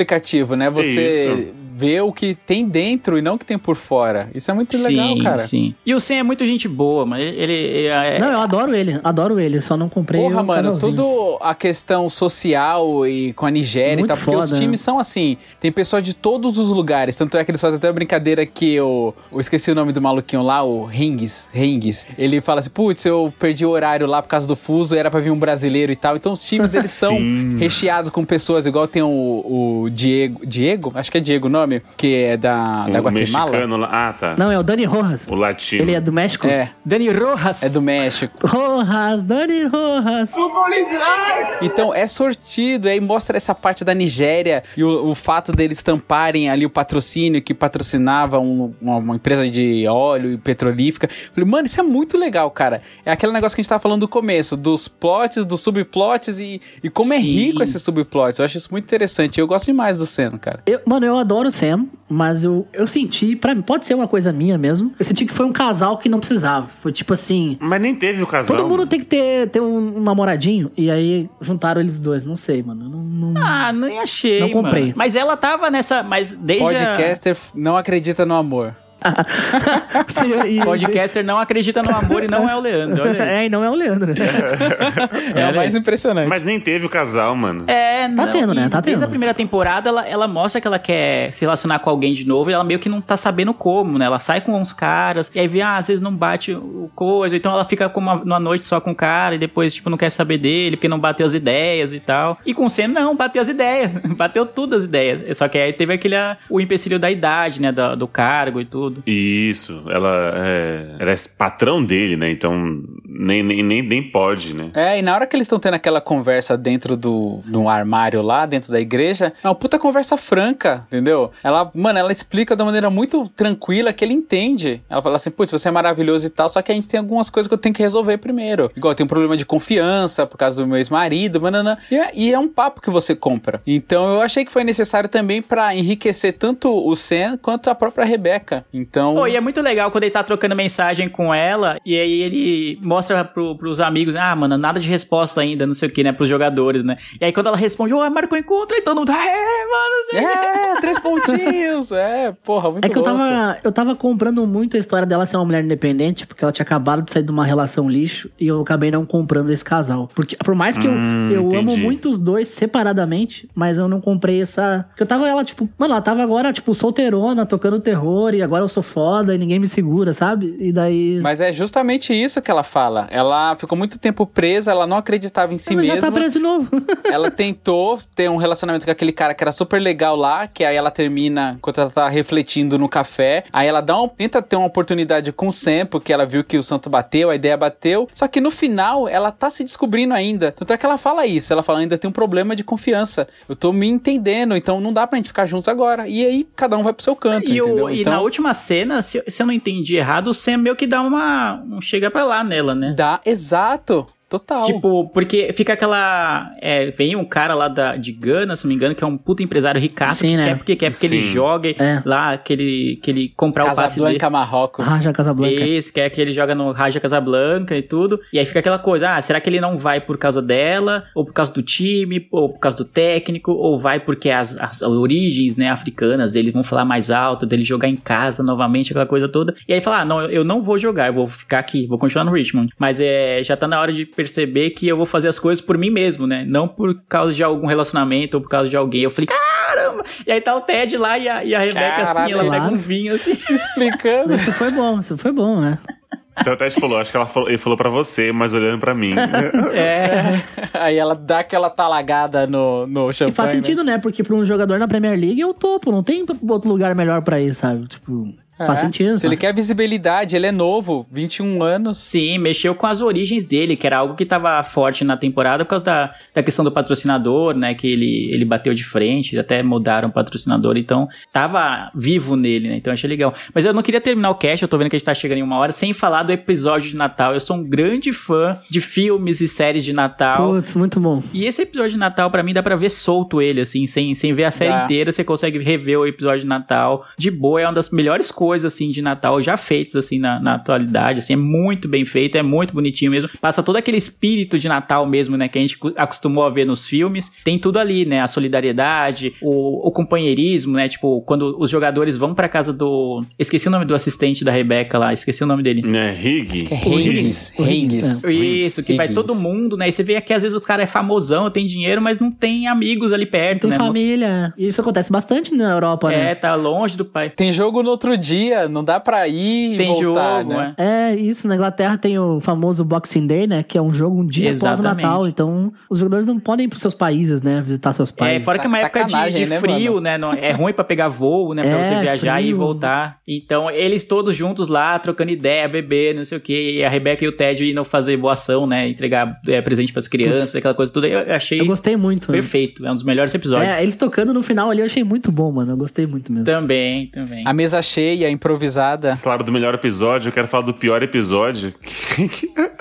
né? Você Vê o que tem dentro e não o que tem por fora. Isso é muito legal, sim, cara. sim. E o Sam é muito gente boa, mano. Ele, ele- ele é, Não, eu adoro ele, adoro ele, só não comprei Porra, mano, canalzinho. tudo a questão social e com a Nigéria Muito e tal, porque os foda, times são assim, tem pessoas de todos os lugares, tanto é que eles fazem até a brincadeira que eu, eu esqueci o nome do maluquinho lá, o Ringis, Ringis, ele fala assim, putz, eu perdi o horário lá por causa do fuso, era pra vir um brasileiro e tal, então os times eles são Sim. recheados com pessoas, igual tem o, o Diego, Diego? Acho que é Diego o nome, que é da, da o Guatemala. mexicano lá. Ah, tá. Não, é o Dani Rojas. O latino. Ele é do México? É, Dani Rojas. é do México. Rojas, Dani Rojas. Então é sortido, aí mostra essa parte da Nigéria e o, o fato deles tamparem ali o patrocínio que patrocinava um- uma, uma empresa de óleo e petrolífica. Falei, mano, isso é muito legal, cara. É aquele negócio que a gente tava falando do começo, dos plots, dos subplots e, e como é Sim. rico esses subplots. Eu acho isso muito interessante. Eu gosto demais do Senna, cara. Eu- mano, eu adoro o Sam, mas eu, eu senti, pra mim, pode ser uma coisa minha mesmo. Eu senti que foi um casal que não precisava. Foi tipo assim. Mas nem teve o casal. Todo mundo tem que ter, ter um, um namoradinho. E aí juntaram eles dois. Não sei, mano. Não, não- Ah, nem achei. Não comprei. mano. Mas ela tava nessa. Mas desde. a- Podcaster não acredita no amor. E- Podcaster não acredita no amor e não é o Leandro. É, e não é o Leandro. É o mais impressionante. Mas nem teve o casal, mano. É, não, tendo, né? Tá Desde tendo. a primeira temporada, ela, ela mostra que ela quer se relacionar com alguém de novo e ela meio que não tá sabendo como, né? Ela sai com uns caras e aí vê, ah, às vezes não bate o coisa, então ela fica com uma, numa noite só com o cara e depois, tipo, não quer saber dele porque não bateu as ideias e tal. E com o Sam, não, bateu as ideias. bateu tudo as ideias. Só que aí teve aquele, o empecilho da idade, né? Do, do cargo e tudo. Isso, ela é, ela é patrão dele, né? Então nem, nem, nem, nem pode, né? É, e na hora que eles estão tendo aquela conversa dentro do, do armário lá, dentro da igreja, é uma puta conversa franca, entendeu? Ela, mano, ela explica de uma maneira muito tranquila que ele entende. Ela fala assim, putz, você é maravilhoso e tal, só que a gente tem algumas coisas que eu tenho que resolver primeiro. Igual, tenho um problema de confiança por causa do meu ex-marido, banana. E é, e é um papo que você compra. Então eu achei que foi necessário também pra enriquecer tanto o Sam quanto a própria Rebeca. Então. Pô, e é muito legal quando ele tá trocando mensagem com ela e aí ele mostra pro, pros amigos, ah, mano, nada de resposta ainda, não sei o que, né, pros jogadores, né? E aí quando ela responde, ô, marcou encontro, aí todo mundo, é, mano, assim. É, três pontinhos. É, porra, muito É que eu louco. tava, eu tava comprando muito a história dela ser uma mulher independente, porque ela tinha acabado de sair de uma relação lixo, e eu acabei não comprando esse casal. Porque, por mais que Hum, eu, eu amo muito os dois separadamente, mas eu não comprei essa. Porque eu tava ela, tipo, mano, ela tava agora, tipo, solteirona, tocando terror, e agora eu sou foda e ninguém me segura, sabe? E daí. Mas é justamente isso que ela fala. Ela ficou muito tempo presa, ela não acreditava em si Ela já mesma. tá preso de novo. Ela tentou ter um relacionamento com aquele cara que era super legal lá, que aí ela termina enquanto ela tá refletindo no café. Aí ela dá um, tenta ter uma oportunidade com o Sam, porque ela viu que o santo bateu, a ideia bateu. Só que no final, ela tá se descobrindo ainda. Tanto é que ela fala isso. Ela fala, ainda tem um problema de confiança. Eu tô me entendendo, então não dá pra gente ficar juntos agora. E aí, cada um vai pro seu canto, E, o- entendeu? e então, na última cena, se, se eu não entendi errado, o Sam meio que dá uma. Um chega pra lá nela, né? dá, exato. Total. Tipo, porque fica aquela. É, vem um cara lá da, de Gana, se não me engano, que é um puta empresário ricaço. Sim, que né? quer porque quer, porque ele Sim. joga É. lá, que ele, que ele comprar o passe dele. Casablanca, Marrocos. Raja Casablanca. Esse, quer que ele joga no Raja Casablanca e tudo. E aí fica aquela coisa, ah, será que ele não vai por causa dela? Ou por causa do time? Ou por causa do técnico? Ou vai porque as, as origens, né, africanas dele vão falar mais alto, dele jogar em casa novamente, aquela coisa toda. E aí fala, ah, não, eu não vou jogar, eu vou ficar aqui, vou continuar no Richmond. Mas é, já tá na hora de perceber que eu vou fazer as coisas por mim mesmo, né? Não por causa de algum relacionamento ou por causa de alguém. Eu falei, caramba! E aí tá o Ted lá e a, e a Rebeca assim, ela pega claro. um vinho assim. Explicando. Isso foi bom, isso foi bom, né? Então até te falou, acho que ela falou, ele falou pra você, mas olhando pra mim. É. Aí ela dá aquela talagada no, no champanhe. E faz né? sentido, né? Porque pra um jogador na Premier League é o topo, não tem outro lugar melhor pra ir, sabe? Tipo, faz É. sentido. Se ele faz- quer visibilidade, ele é novo, 21 anos. Sim, mexeu com as origens dele, que era algo que tava forte na temporada por causa da, da questão do patrocinador, né? Que ele, ele bateu de frente, até mudaram o patrocinador, então tava vivo nele, né? Então eu achei legal. Mas eu não queria terminar o cast, eu tô vendo que a gente tá chegando em uma hora, sem falar do episódio de Natal. Eu sou um grande fã de filmes e séries de Natal. Putz, muito bom. E esse episódio de Natal, pra mim, dá pra ver solto ele, assim, sem, sem ver a série Dá. inteira. Você consegue rever o episódio de Natal. De boa, é uma das melhores coisas, assim, de Natal já feitas, assim, na, na atualidade. Assim, é muito bem feito, é muito bonitinho mesmo. Passa todo aquele espírito de Natal mesmo, né, que a gente acostumou a ver nos filmes. Tem tudo ali, né, a solidariedade, o, o companheirismo, né, tipo, quando os jogadores vão pra casa do... Esqueci o nome do assistente da Rebeca lá, esqueci o nome dele. né? Que é é. Isso, que vai Higgins. todo mundo, né? E você vê que às vezes o cara é famosão, tem dinheiro, mas não tem amigos ali perto, Tem né? família. E isso acontece bastante na Europa, É, né? tá longe do pai. Tem jogo no outro dia, não dá pra ir e Tem voltar, jogo, né? né? É, isso. Na Inglaterra tem o famoso Boxing Day, né? Que é um jogo um dia após o Exatamente. Natal. Então, os jogadores não podem ir pros seus países, né? Visitar seus É, pais. fora que é uma época de, de né, frio, mano? né? Não- é ruim pra pegar voo, né? Pra É, você viajar e frio. voltar. Então, eles todos juntos lá, trocando ideia, beber, não sei o quê. E a Rebeca e o Ted indo fazer boa ação, né? Entregar é, presente pras crianças, aquela coisa toda. Eu achei Eu gostei muito. né? perfeito. É um dos melhores episódios. É, eles tocando no final ali eu achei muito bom, mano. Eu gostei muito mesmo. Também, também. A mesa cheia, improvisada. Falaram do melhor episódio, eu quero falar do pior episódio.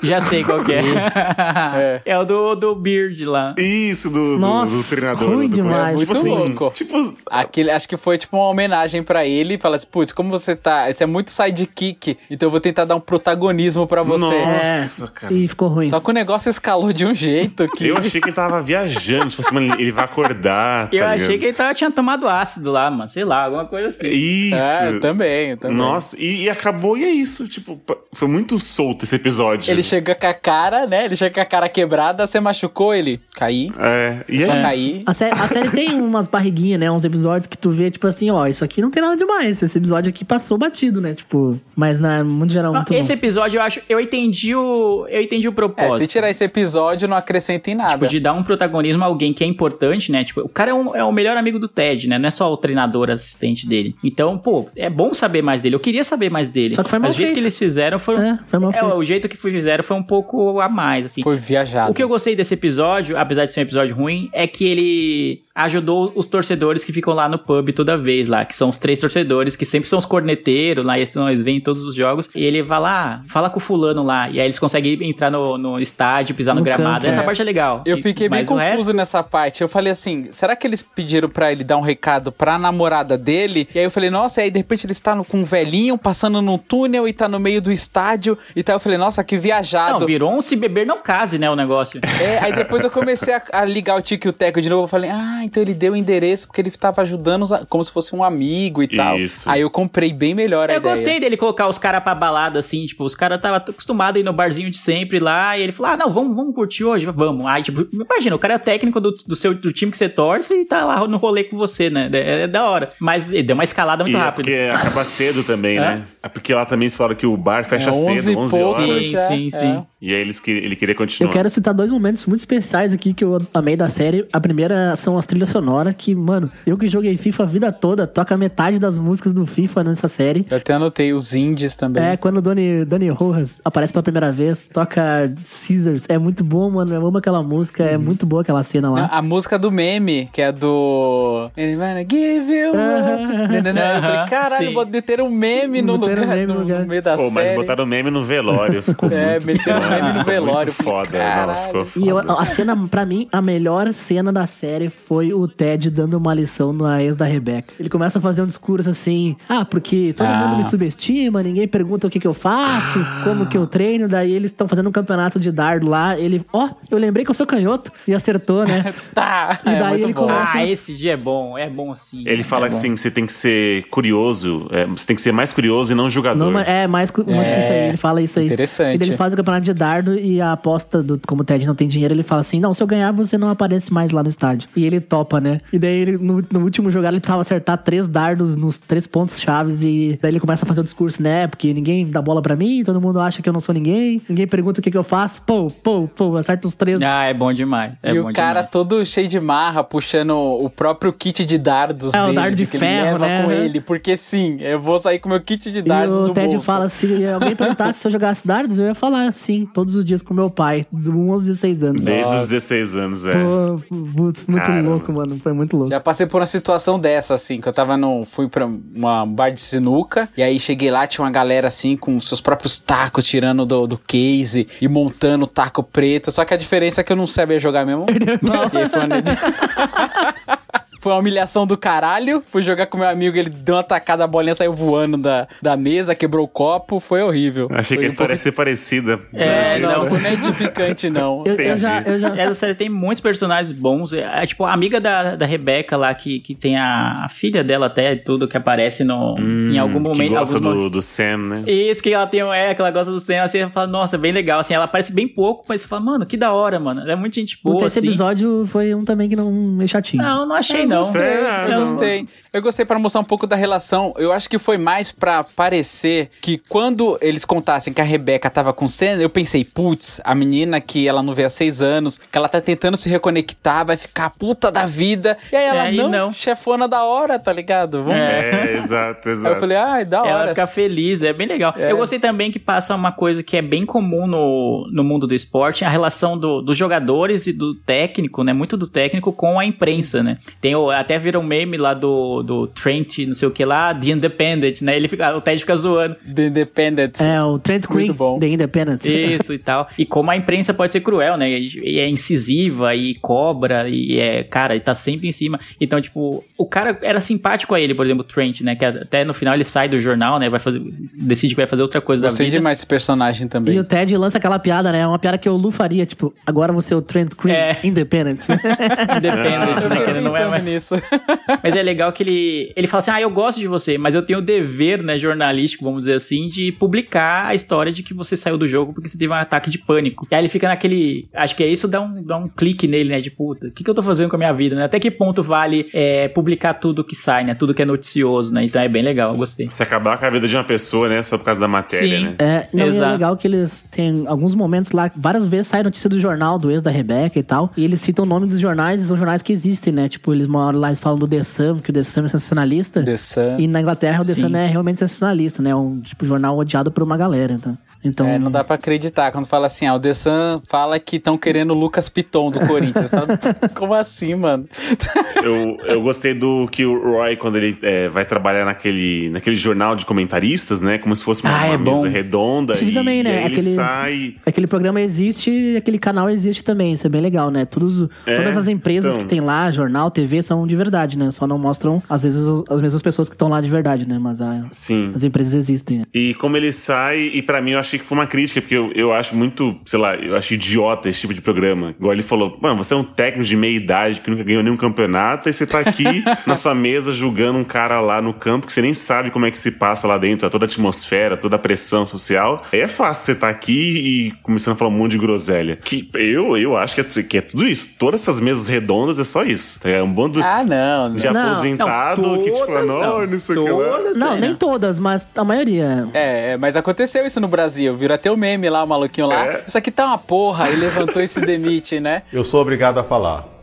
Já sei qual que é. é. o do, do Beard lá. Isso, do, do, Nossa, do treinador. ruim do, demais. Tipo Muito assim, louco. Tipo, Aquele, acho que foi tipo uma homenagem pra ele. Fala assim, putz, como você tá. Você é muito sidekick, então eu vou tentar dar um protagonismo pra você. Nossa, é, cara. e ficou ruim. Só que o negócio escalou de um jeito que. eu achei que ele tava viajando. Tipo assim, mano, ele vai acordar. Eu tá achei ligado? que ele tava, tinha tomado ácido lá, mano. Sei lá, alguma coisa assim. Isso. É, também. Também, também. Nossa, e, e acabou e é isso. Tipo, foi muito solto esse episódio. Ele chega com a cara, né? Ele chega com a cara quebrada, você machucou ele. Caí. É, e é Só isso. caí. A, sé- a série tem umas barriguinhas, né? Uns episódios que tu vê, tipo assim, ó, isso aqui não tem nada demais. Esse episódio aqui passou batido, né? Tipo, mas na muito geral, Não, muito esse bom. episódio eu acho, eu entendi o, eu entendi o É, propósito. se tirar esse episódio, não acrescenta em nada. Tipo, de dar um protagonismo a alguém que é importante, né? Tipo, o cara é, um- é o melhor amigo do Ted, né? Não é só o treinador assistente dele. Então, pô, é bom saber mais dele. Eu queria saber mais dele. Só que foi mal Mas o jeito feito. que eles fizeram foi. É, foi mal é, feito. o jeito que fizeram foi um pouco a mais, assim. Foi viajado. O que eu gostei desse episódio, apesar de ser um episódio ruim, é que ele ajudou os torcedores que ficam lá no pub toda vez lá, que são os três torcedores, que sempre são os corneteiros lá, eles, eles vêm em todos os jogos, e ele vai lá, fala com o fulano lá, e aí eles conseguem entrar no, no estádio, pisar no, No gramado, campo, essa é. parte é legal. Eu E- fiquei bem confuso resto- nessa parte. Eu falei assim, será que eles pediram pra ele dar um recado pra namorada dele? E aí eu falei, nossa, e aí de repente ele está no- com um velhinho passando num túnel e tá no meio do estádio e tal. Eu falei, nossa, que viajado. Não, virou um se beber não case, né, o negócio. É, aí depois eu comecei a, a ligar o Tico e o Teco de novo. Eu falei, ah, então ele deu o endereço porque ele tava ajudando os a- como se fosse um amigo e tal. Isso. Aí eu comprei bem melhor a Eu ideia. gostei dele colocar os caras pra balada, assim, tipo, os caras estavam acostumados a ir no barzinho de sempre lá, e ele falou, ah, não, vamos, vamos curtir hoje, vamos. Aí, tipo, imagina, o cara é técnico do, do seu do time que você torce e tá lá no rolê com você, né? É, é da hora. Mas ele deu uma escalada muito E é rápida. porque acaba cedo também, né? É porque lá também eles falaram que o bar fecha É, 11 cedo, e 11 pouco, horas. Sim, já, sim, é. sim. E aí eles, que- ele queria Eu continuar. quero citar dois momentos muito especiais aqui que eu amei da série. A primeira são as trilhas sonoras, que, mano, eu que joguei FIFA a vida toda, toca metade das músicas do FIFA nessa série. Eu até anotei os indies também. É, quando o Dani, Dani Rojas aparece pela primeira vez, toca Caesars. É muito bom, mano. Eu amo aquela música, é muito boa aquela cena lá. A música do meme, que é do. Give you up. Eu falei, caralho, Sim. vou ter um meme no lugar, meme no lugar. no meio da Pô, mas série. botaram meme no velório, ficou É, muito meteram meme no ficou velório, falei, foda, caralho. não, ficou foda. E eu- a cena, pra mim, a melhor cena da série foi o Ted dando uma lição na ex da Rebecca. Ele começa a fazer um discurso assim: ah, porque todo Ah. mundo me subestima, ninguém pergunta o que, que eu faço, como que eu treino. Daí eles estão fazendo um campeonato de dardo lá. Ele, ó, eu lembrei que eu sou canhoto. E acertou, né? Tá, E é daí muito ele bom. começa- Ah, esse dia é bom, é bom sim. Ele fala é assim, você tem que ser curioso, é, você tem que ser mais curioso e não jogador. Não, é, mais, cu- mais É, isso aí. Ele fala isso aí. interessante. E daí eles fazem o campeonato de dardo e a aposta, do, como o Ted não tem dinheiro, ele fala assim: não, se eu ganhar, você não aparece mais lá no estádio. E ele topa, né? E daí ele, no, no último jogo ele precisava acertar três dardos nos três pontos chaves. E daí ele começa a fazer o discurso, né? Porque ninguém dá bola pra mim, todo mundo acha que eu não sou ninguém, ninguém pergunta o que, que eu faço. Pô, pô, pô, acerta os três. Ah, é bom demais. É e bom o cara demais. todo cheio de marra, puxando o próprio kit de dardos É, o dele, dardo de que ele ferro, leva né? com ele. Porque sim, eu vou sair com meu kit de E dardos o no Ted bolso. fala: se alguém perguntasse se eu jogasse dardos, eu ia falar sim, todos os dias com meu pai, de 1 aos 16 anos. Desde os 16 anos, é. Pô, muito, louco, mano. Foi muito louco. Já passei por uma situação dessa, assim, que eu tava no. Fui pra uma um bar de sinuca, e aí cheguei lá, tinha uma galera assim, com seus próprios tacos, tirando do, do case e montando taco preto. Só que a diferença é que eu não sabia jogar mesmo. e aí foi uma... Foi uma humilhação do caralho. Fui jogar com meu amigo, ele deu uma tacada, a bolinha saiu voando da, da mesa, quebrou o copo. Foi horrível. Achei Foi que a história ia pouco- ser parecida. É, Não, não. não é edificante, não. Eu, eu já, eu já, Essa série tem muitos personagens bons. É, tipo, a amiga da, da Rebeca lá, que, que tem a, a filha dela até, e tudo, que aparece no, em algum Hum, que momento. gosta do, do Sam, né? Isso, que ela tem, é, que ela gosta do Sam, assim, ela fala, nossa, bem legal, assim, ela aparece bem pouco, mas você fala, mano, que da hora, mano, ela é muito gente boa, esse assim. episódio foi um também que não meio chatinho. Não, não achei, não. gostei, Eu Não. gostei. Eu gostei pra mostrar um pouco da relação. Eu acho que foi mais pra parecer que quando eles contassem que a Rebeca tava com cena, eu pensei, putz, a menina que ela não vê há seis anos, que ela tá tentando se reconectar, vai ficar puta da vida. E aí ela, É, não, não. chefona da hora, tá ligado? Vamos ver. É, exato, Aí eu exato. falei, ai, da Ela hora. fica feliz, é bem legal. É. Eu gostei também que passa uma coisa que é bem comum no, no mundo do esporte, a relação do- dos jogadores e do técnico, né? Muito do técnico com a imprensa, né? Tem o, até vira um meme lá do, do Trent, não sei o que lá, The Independent, né? Ele fica, o Ted fica zoando. The Independent. É, o Trent bom. The Independent. Isso e tal. E como a imprensa pode ser cruel, né? E é incisiva e cobra e é, cara, e tá sempre em cima. Então, tipo, o cara era simpático a ele, por exemplo, o Trent, né? Que até no final ele sai do jornal, né? Vai fazer, decide que vai fazer outra coisa Gostei da vida. demais desse personagem também. E o Ted lança aquela piada, né? Uma piada que o Lu faria, tipo, agora você é o Trent Creek É. Independent. Independent, né? Que ele não é mais... nisso. Mas é legal que ele, ele fala assim: ah, eu gosto de você, mas eu tenho o dever, né, jornalístico, vamos dizer assim, de publicar a história de que você saiu do jogo porque você teve um ataque de pânico. E aí ele fica naquele. Acho que é isso, dá um, dá um clique nele, né? De puta, o que, que eu tô fazendo com a minha vida, né? Até que ponto vale é, publicar tudo que sai, né? Tudo que é noticioso, né? Então é bem legal, eu gostei. Se acabar com a vida de uma pessoa, né? Só por causa da matéria, Sim. né? É, não, e é Exato. legal que eles têm alguns momentos lá, várias vezes sai notícia do jornal, do ex da Rebeca e tal, e eles citam o nome dos jornais, e são jornais que existem, né? Tipo, eles uma hora lá eles falam do The Sun, que o The Sun é sensacionalista. The Sun. E na Inglaterra o The Sim. Sun é realmente sensacionalista, né? Um tipo jornal odiado por uma galera, então. Então, É, não dá pra acreditar. Quando fala assim, ah, o The Sun fala que estão querendo o Lucas Piton do Corinthians. Fala, Como assim, mano? Eu, eu gostei do que o Roy, quando ele é, vai trabalhar naquele, naquele jornal de comentaristas, né? Como se fosse uma, Ah, uma é mesa bom. redonda. Sim, e, também, né? e aí ele Aquele- sai. Aquele programa existe e aquele canal existe também, isso é bem legal, né? Todos, É, todas as empresas então. que tem lá, jornal, TV, são de verdade, né? Só não mostram, às vezes, as- as mesmas pessoas que estão lá de verdade, né? Mas a- Sim. as empresas existem. E como ele sai, e pra mim eu achei que foi uma crítica, porque eu, eu acho muito, sei lá, eu acho idiota esse tipo de programa. Igual ele falou, mano, você é um técnico de meia idade que nunca ganhou nenhum campeonato, e você tá aqui na sua mesa julgando um cara lá no campo que você nem sabe como é que se passa lá dentro, toda a atmosfera, toda a pressão social. Aí é fácil você tá aqui e começando a falar um monte de groselha. Que eu, eu acho que é, que é tudo isso. Todas essas mesas redondas é só isso. tá? É um bando Ah, não. de Não. aposentado Não, que tipo, não, não. não sei o que lá. Todas Não, nem né? todas, mas a maioria. É, é, mas aconteceu isso no Brasil. Virou até o meme lá, o maluquinho lá. É. Isso aqui tá uma porra. E levantou esse demite, né? Eu sou obrigado a falar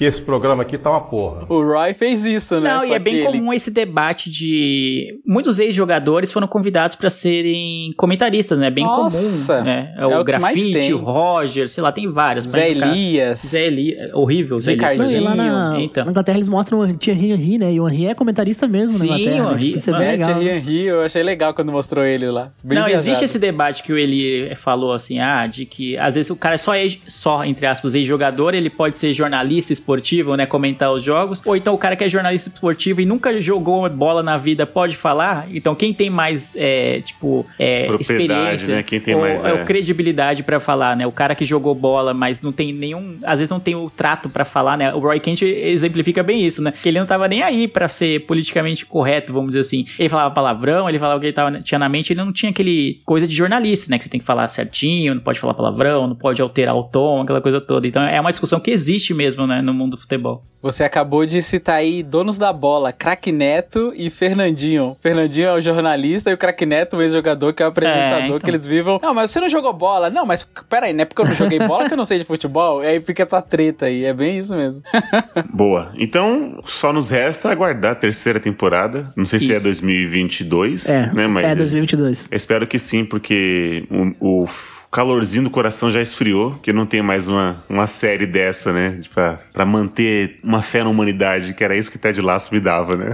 que esse programa aqui tá uma porra. O Roy fez isso, né? Não, e Só é bem ele- comum esse debate de. Muitos ex-jogadores foram convidados pra serem comentaristas, né? Bem Nossa, comum. Né? é o o mais Grafite, o Roger, sei lá, tem vários. Zé. Elias. Zé Elias. Horrível, Zé Elias. Não, e lá na, Então. na Inglaterra eles mostram o Thierry Henry, né? E o Henry é comentarista mesmo Sim, na Inglaterra. o né? Henry- Tipo, isso é bem É, legal. Thierry Henry, eu achei legal quando mostrou ele lá. Bem não, viajado. existe esse debate que o Eli falou assim, ah, de que às vezes o cara é só, ex- só entre aspas, ex-jogador, ele pode ser jornalista esportivo, né, comentar os jogos, ou então o cara que é jornalista esportivo e nunca jogou bola na vida pode falar, então quem tem mais, é, tipo, é, Propriedade, experiência, né, quem tem ou, mais, é, é. credibilidade pra falar, né, o cara que jogou bola, mas não tem nenhum, às vezes não tem o trato pra falar, né, o Roy Kent exemplifica bem isso, né, que ele não tava nem aí pra ser politicamente correto, vamos dizer assim, ele falava palavrão, ele falava o que ele tava, tinha na mente, ele não tinha aquele coisa de jornalista, né, que você tem que falar certinho, não pode falar palavrão, não pode alterar o tom, aquela coisa toda, então é uma discussão que existe mesmo, né, no mundo do futebol. Você acabou de citar aí donos da bola, Craque Neto e Fernandinho. Fernandinho é o jornalista e o Craque Neto, o ex-jogador, que é o apresentador, É, então. que eles vivam. Não, mas você não jogou bola. Não, mas peraí, não é porque eu não joguei bola que eu não sei de futebol. E aí fica essa treta aí. É bem isso mesmo. Boa. Então, só nos resta aguardar a terceira temporada. Não sei se é Isso. 2022, É, né? Mas é 2022. eu espero que sim, porque o, o calorzinho do coração já esfriou, que não tem mais uma, uma série dessa, né? Pra, pra manter uma fé na humanidade, que era isso que Ted Lasso me dava, né?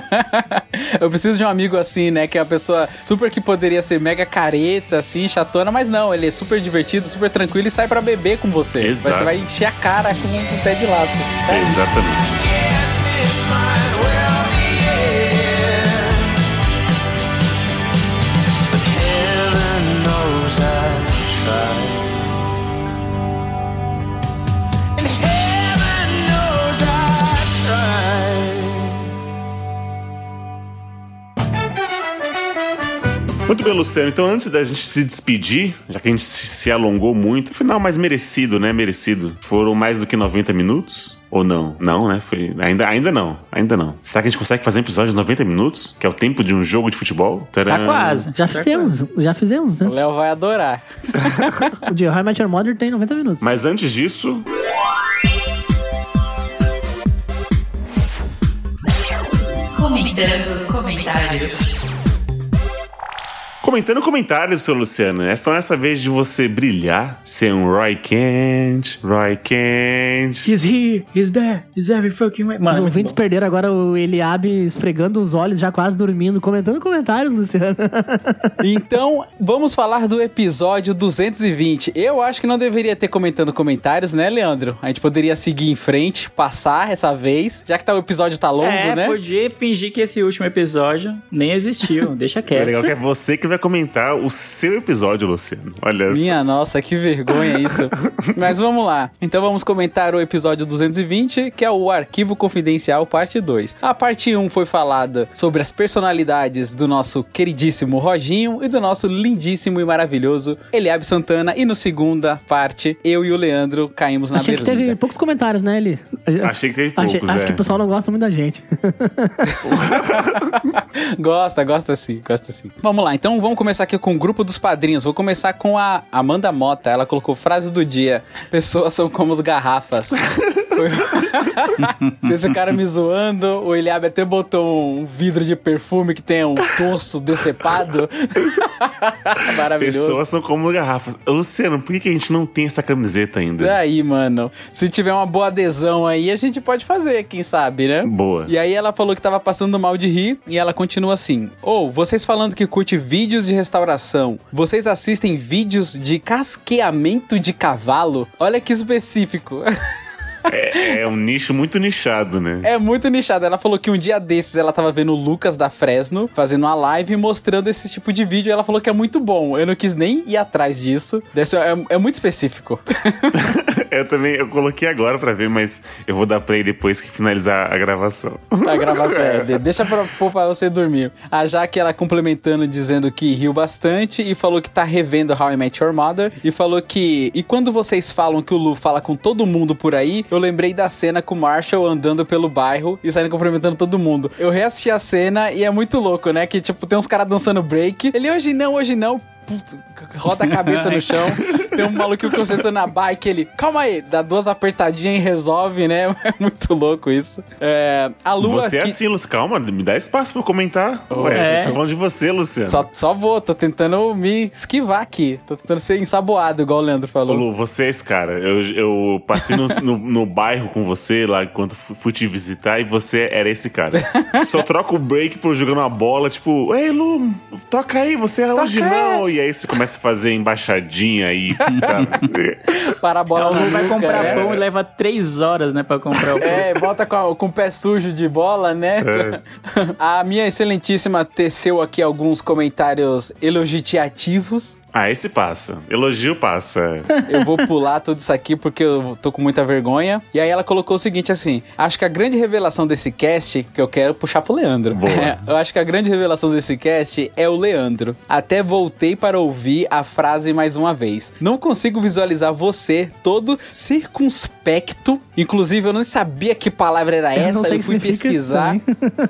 Eu preciso de um amigo assim, né? Que é uma pessoa super que poderia ser mega careta, assim, chatona, mas não, ele é super divertido, super tranquilo e sai pra beber com você. Exato. Você vai encher a cara com o pé de laço. Exatamente. Muito bem, Luciano. Então, antes da gente se despedir, já que a gente se alongou muito, final mais merecido, né? Merecido. Foram mais do que 90 minutos? Ou não? Não, né? Foi... Ainda, ainda não. Ainda não. Será que a gente consegue fazer um episódio de 90 minutos? Que é o tempo de um jogo de futebol? Tá Tcharam. quase. Já fizemos, já fizemos, O né? Léo vai adorar. O de How I Met Your Mother tem 90 minutos. Mas antes disso, Comentando comentários. Comentando comentários, seu Luciano. Esta é essa vez de você brilhar, ser um Roy Kent, Roy Kent. He's here, he's there, he's every fucking way. Os Mano, ouvintes perderam agora o Eliabe esfregando os olhos, já quase dormindo, comentando comentários, Luciano. Então, vamos falar do episódio 220. Eu acho que não deveria ter comentando comentários, né, Leandro? A gente poderia seguir em frente, passar essa vez, já que tá, o episódio tá longo, é, né? podia fingir que esse último episódio nem existiu, deixa É quieto. legal que é você que vai vai comentar o seu episódio, Luciano. Olha só. Minha nossa, que vergonha isso. Mas vamos lá. Então vamos comentar o episódio 220, que é o Arquivo Confidencial, parte 2. A parte 1 foi falada sobre as personalidades do nosso queridíssimo Roginho e do nosso lindíssimo e maravilhoso Eliabe Santana. E no segunda parte, eu e o Leandro caímos na Achei que berlinda. teve poucos comentários, né, Eli? Achei que teve poucos, Achei- Acho é. que o pessoal não gosta muito da gente. Gosta, gosta sim, gosta sim. Vamos lá, então vamos começar aqui com o grupo dos padrinhos. Vou começar com a Amanda Mota. Ela colocou frase do dia: Pessoas são como as garrafas. Se esse cara me zoando, o Eliabe até botou um vidro de perfume que tem um torso decepado. Maravilhoso. Pessoas são como garrafas. Luciano, por que, a gente não tem essa camiseta ainda? Daí, mano. Se tiver uma boa adesão aí, a gente pode fazer, quem sabe, né? Boa. E aí ela falou que tava passando mal de rir e ela continua assim: Ou, vocês falando que curte vídeos de restauração, vocês assistem vídeos de casqueamento de cavalo? Olha que específico. É, é um nicho muito nichado, né? É muito nichado. Ela falou que um dia desses ela tava vendo o Lucas da Fresno fazendo uma live e mostrando esse tipo de vídeo. E ela falou que é muito bom. Eu não quis nem ir atrás disso. Desse- é, é muito específico. Eu também, eu coloquei agora pra ver, mas eu vou dar play depois que finalizar a gravação. A gravação é, de- deixa pra, pôr pra você dormir. A Jaque, ela complementando, dizendo que riu bastante e falou que tá revendo How I Met Your Mother. E falou que. E quando vocês falam que o Lu fala com todo mundo por aí, eu lembrei da cena com o Marshall andando pelo bairro e saindo cumprimentando todo mundo. Eu reassisti a cena e é muito louco, né? Que tipo, tem uns caras dançando break. Ele hoje não, hoje não. Roda a cabeça no chão. Tem um maluquinho consertando na bike, ele, calma aí, dá duas apertadinhas e resolve, né? É muito louco isso. É, a Lua. Você é que- assim, Luciano. Calma, me dá espaço pra eu comentar. Ué, É. a gente tá falando de você, Luciano. Só, só vou, tô tentando me esquivar aqui. Tô tentando ser ensaboado, igual o Leandro Ô, falou. Lu, você é esse cara. Eu, eu passei no, no, no bairro com você lá enquanto fu- fui te visitar e você era esse cara. Só troca o break por jogando uma bola, tipo, ei, Lu, toca aí, você é hoje não. E aí você começa a fazer embaixadinha aí, sabe? Para a bola O Lu na vai comprar né? pão e leva três horas, né, pra comprar o pão. É, volta com, a- com o pé sujo de bola, né? A minha excelentíssima teceu aqui alguns comentários elogiativos. Ah, esse passa. Elogio passa. Eu vou pular tudo isso aqui porque eu tô com muita vergonha. E aí ela colocou o seguinte assim: acho que a grande revelação desse cast, que eu quero puxar pro Leandro. Boa. É, eu acho que a grande revelação desse cast é o Leandro. Até voltei para ouvir a frase mais uma vez. Não consigo visualizar você todo circunspecto. Inclusive, eu não sabia que palavra era Eu não essa. sei Eu, fui pesquisar.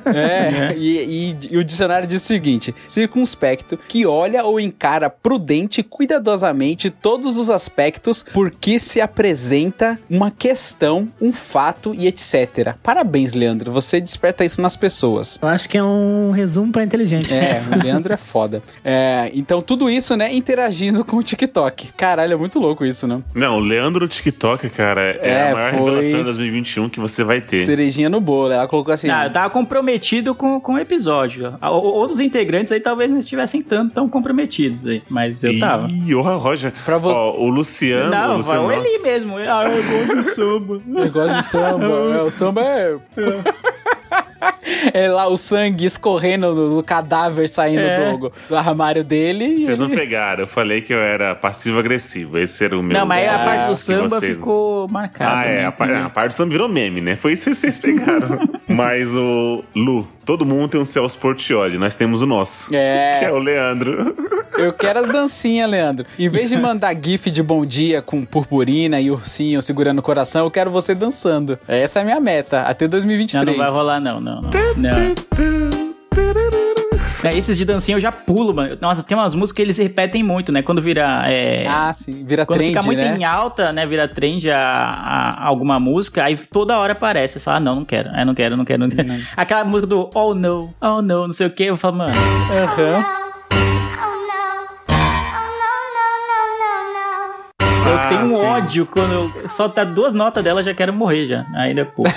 É, e, e- e o dicionário diz o seguinte: circunspecto, que olha ou encara prudente cuidadosamente todos os aspectos porque se apresenta uma questão, um fato e etc. Parabéns, Leandro. Você desperta isso nas pessoas. Eu acho que é um resumo pra inteligente. É, o Leandro é foda. É, então, tudo isso, né, interagindo com o TikTok. Caralho, é muito louco isso, né? Não, o Leandro TikTok, cara, é, É, a maior foi- revelação de 2021 que você vai ter. Cerejinha no bolo. Ela colocou assim. Não, eu tava comprometido com, com o episódio. Outros integrantes aí talvez não estivessem tanto tão comprometidos aí, mas eu tava. Ih, ô, Roger. Pra você- Ó, o Luciano. o Não, Luciano vai ele mesmo. Ah, eu gosto de samba. Negócio de samba. é, o samba é. É lá o sangue escorrendo do, do cadáver saindo É. do, do armário dele. Vocês não ele- pegaram. Eu falei que eu era passivo-agressivo. Esse era o meu. Não, mas aí a parte do samba vocês- ficou marcada. Ah, é. né? A, par- a parte do samba virou meme, né? Foi isso que vocês pegaram. mas o Lu, todo mundo tem um Celso Portioli. Nós temos o nosso. É. Que é o Leandro. Eu quero as dancinhas, Leandro. Em vez de mandar gif de bom dia com purpurina e ursinho segurando o coração, eu quero você dançando. Essa é a minha meta, até 2023. Não, não vai rolar, não, não. Não. não. É, esses de dancinha eu já pulo, mano. Nossa, tem umas músicas que eles repetem muito, né? Quando vira. é, Ah, sim. Vira Quando trend, fica muito né? em alta, né? Vira trend a, a- alguma música, aí toda hora aparece. Você fala, ah, não, não quero. É, não quero, não quero, não quero. Aquela música do Oh no, oh no, não sei o que. Eu falo, mano. Aham. Eu Ah, tenho um sim. ódio quando eu só tá duas notas dela, já quero morrer já. Aí depois.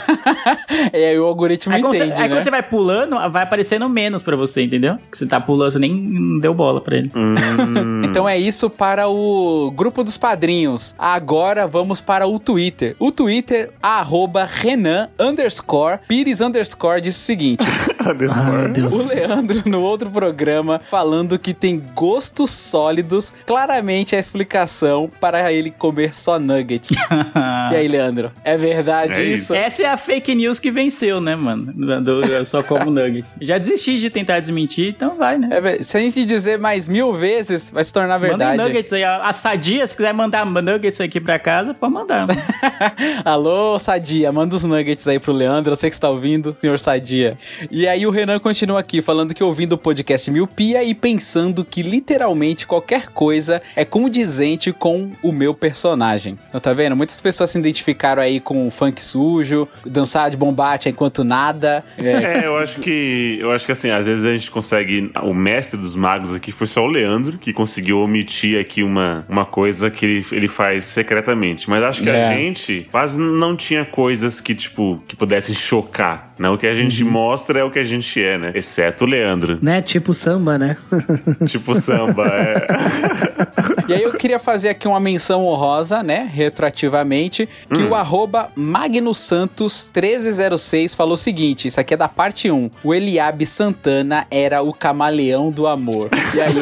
É, e o algoritmo aí quando, você, entende, aí né? quando você vai pulando, vai aparecendo menos pra você, entendeu? Que você tá pulando, você nem deu bola pra ele. Hum, Então é isso para o grupo dos padrinhos. Agora vamos para o Twitter. O Twitter, arroba Renan underscore Pires underscore diz o seguinte: Ah, meu. Deus. O Leandro, no outro programa, falando que tem gostos sólidos, claramente a explicação para ele comer só nuggets. e aí, Leandro, é verdade É isso? isso. Essa é a fake news que venceu, né, mano? Do, eu só como nuggets. Já desisti de tentar desmentir, então vai, né? É se a gente dizer mais mil vezes, vai se tornar verdade. nuggets aí. A a Sadia, se quiser mandar nuggets aqui pra casa, pode mandar. Alô, Sadia, manda os nuggets aí pro Leandro, eu sei que você tá ouvindo, senhor Sadia. E aí o Renan continua aqui, falando que ouvindo o podcast Miopia e pensando que literalmente qualquer coisa é condizente com o meu personagem. Então tá vendo? Muitas pessoas se identificaram aí com o funk sujo, dançar de bombate enquanto nada. É, É, eu acho que. Eu acho que assim, às vezes a gente consegue. O mestre dos magos aqui foi só o Leandro, que conseguiu omitir aqui uma, uma coisa que ele, ele faz secretamente. Mas acho que É. a gente quase não tinha coisas que, tipo, que pudessem chocar. Né? O que a gente mostra é o que a gente é, né? Exceto o Leandro. Né? Tipo samba, né? tipo samba, é. E aí eu queria fazer aqui uma menção honrosa, né, retroativamente, que o arroba MagnoSantos1306 falou o seguinte, isso aqui é da parte 1, o Eliabe Santana era o camaleão do amor. E aí,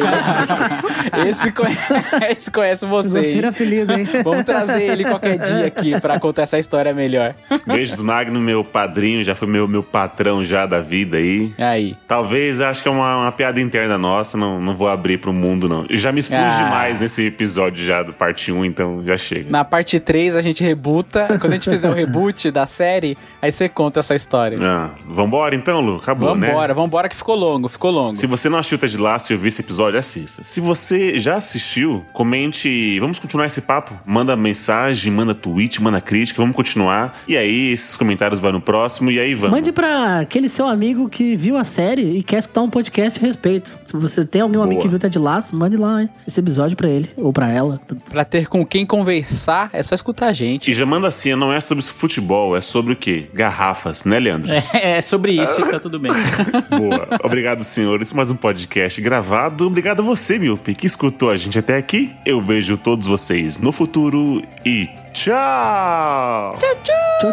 esse, conhece, esse conhece você, Gostei apelido, hein? Vamos trazer ele qualquer dia aqui pra contar essa história melhor. Beijos, Magno, meu padrinho, já foi meu, meu patrão já da vida aí. Aí. Talvez, acho que é uma, uma piada interna nossa, não, não vou abrir pro mundo, não. Eu já me expus Ah. demais nesse episódio já do parte 1, então já chega. Na parte 3 a gente rebuta, quando a gente fizer o reboot da série, aí você conta essa história. Ah, vambora então, Lu? Acabou, né? Vambora, vambora que ficou longo, ficou longo. Se você não assistiu Ted Lasso e ouviu esse episódio, assista. Se você já assistiu, comente. Vamos continuar esse papo? Manda mensagem, manda tweet, manda crítica, vamos continuar. E aí, esses comentários vão no próximo, e aí vamos. Mande pra aquele seu amigo que viu a série e quer escutar um podcast a respeito. Se você tem algum amigo Boa. que viu Ted Lasso, mande lá hein, esse episódio pra ele ou pra ela. Pra ter com quem conversar, é só escutar a gente. E já manda assim, não é sobre futebol, é sobre o quê? Garrafas, né, Leandro? É, é sobre isso, e tá tudo bem. Boa. Obrigado, senhores. Mais um podcast gravado. Obrigado a você, Miopi, que escutou a gente até aqui. Eu vejo todos vocês no futuro e tchau! Tchau, tchau.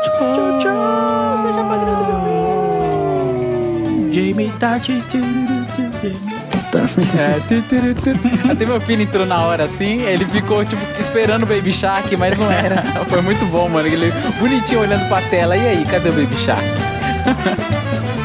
tchau, Seja padrinho do meu Jamie Tart. É, tu, tu. Até meu filho entrou na hora assim, ele ficou, tipo, esperando o Baby Shark, mas não era. Foi muito bom, mano. Ele bonitinho olhando pra tela. E aí, cadê o Baby Shark?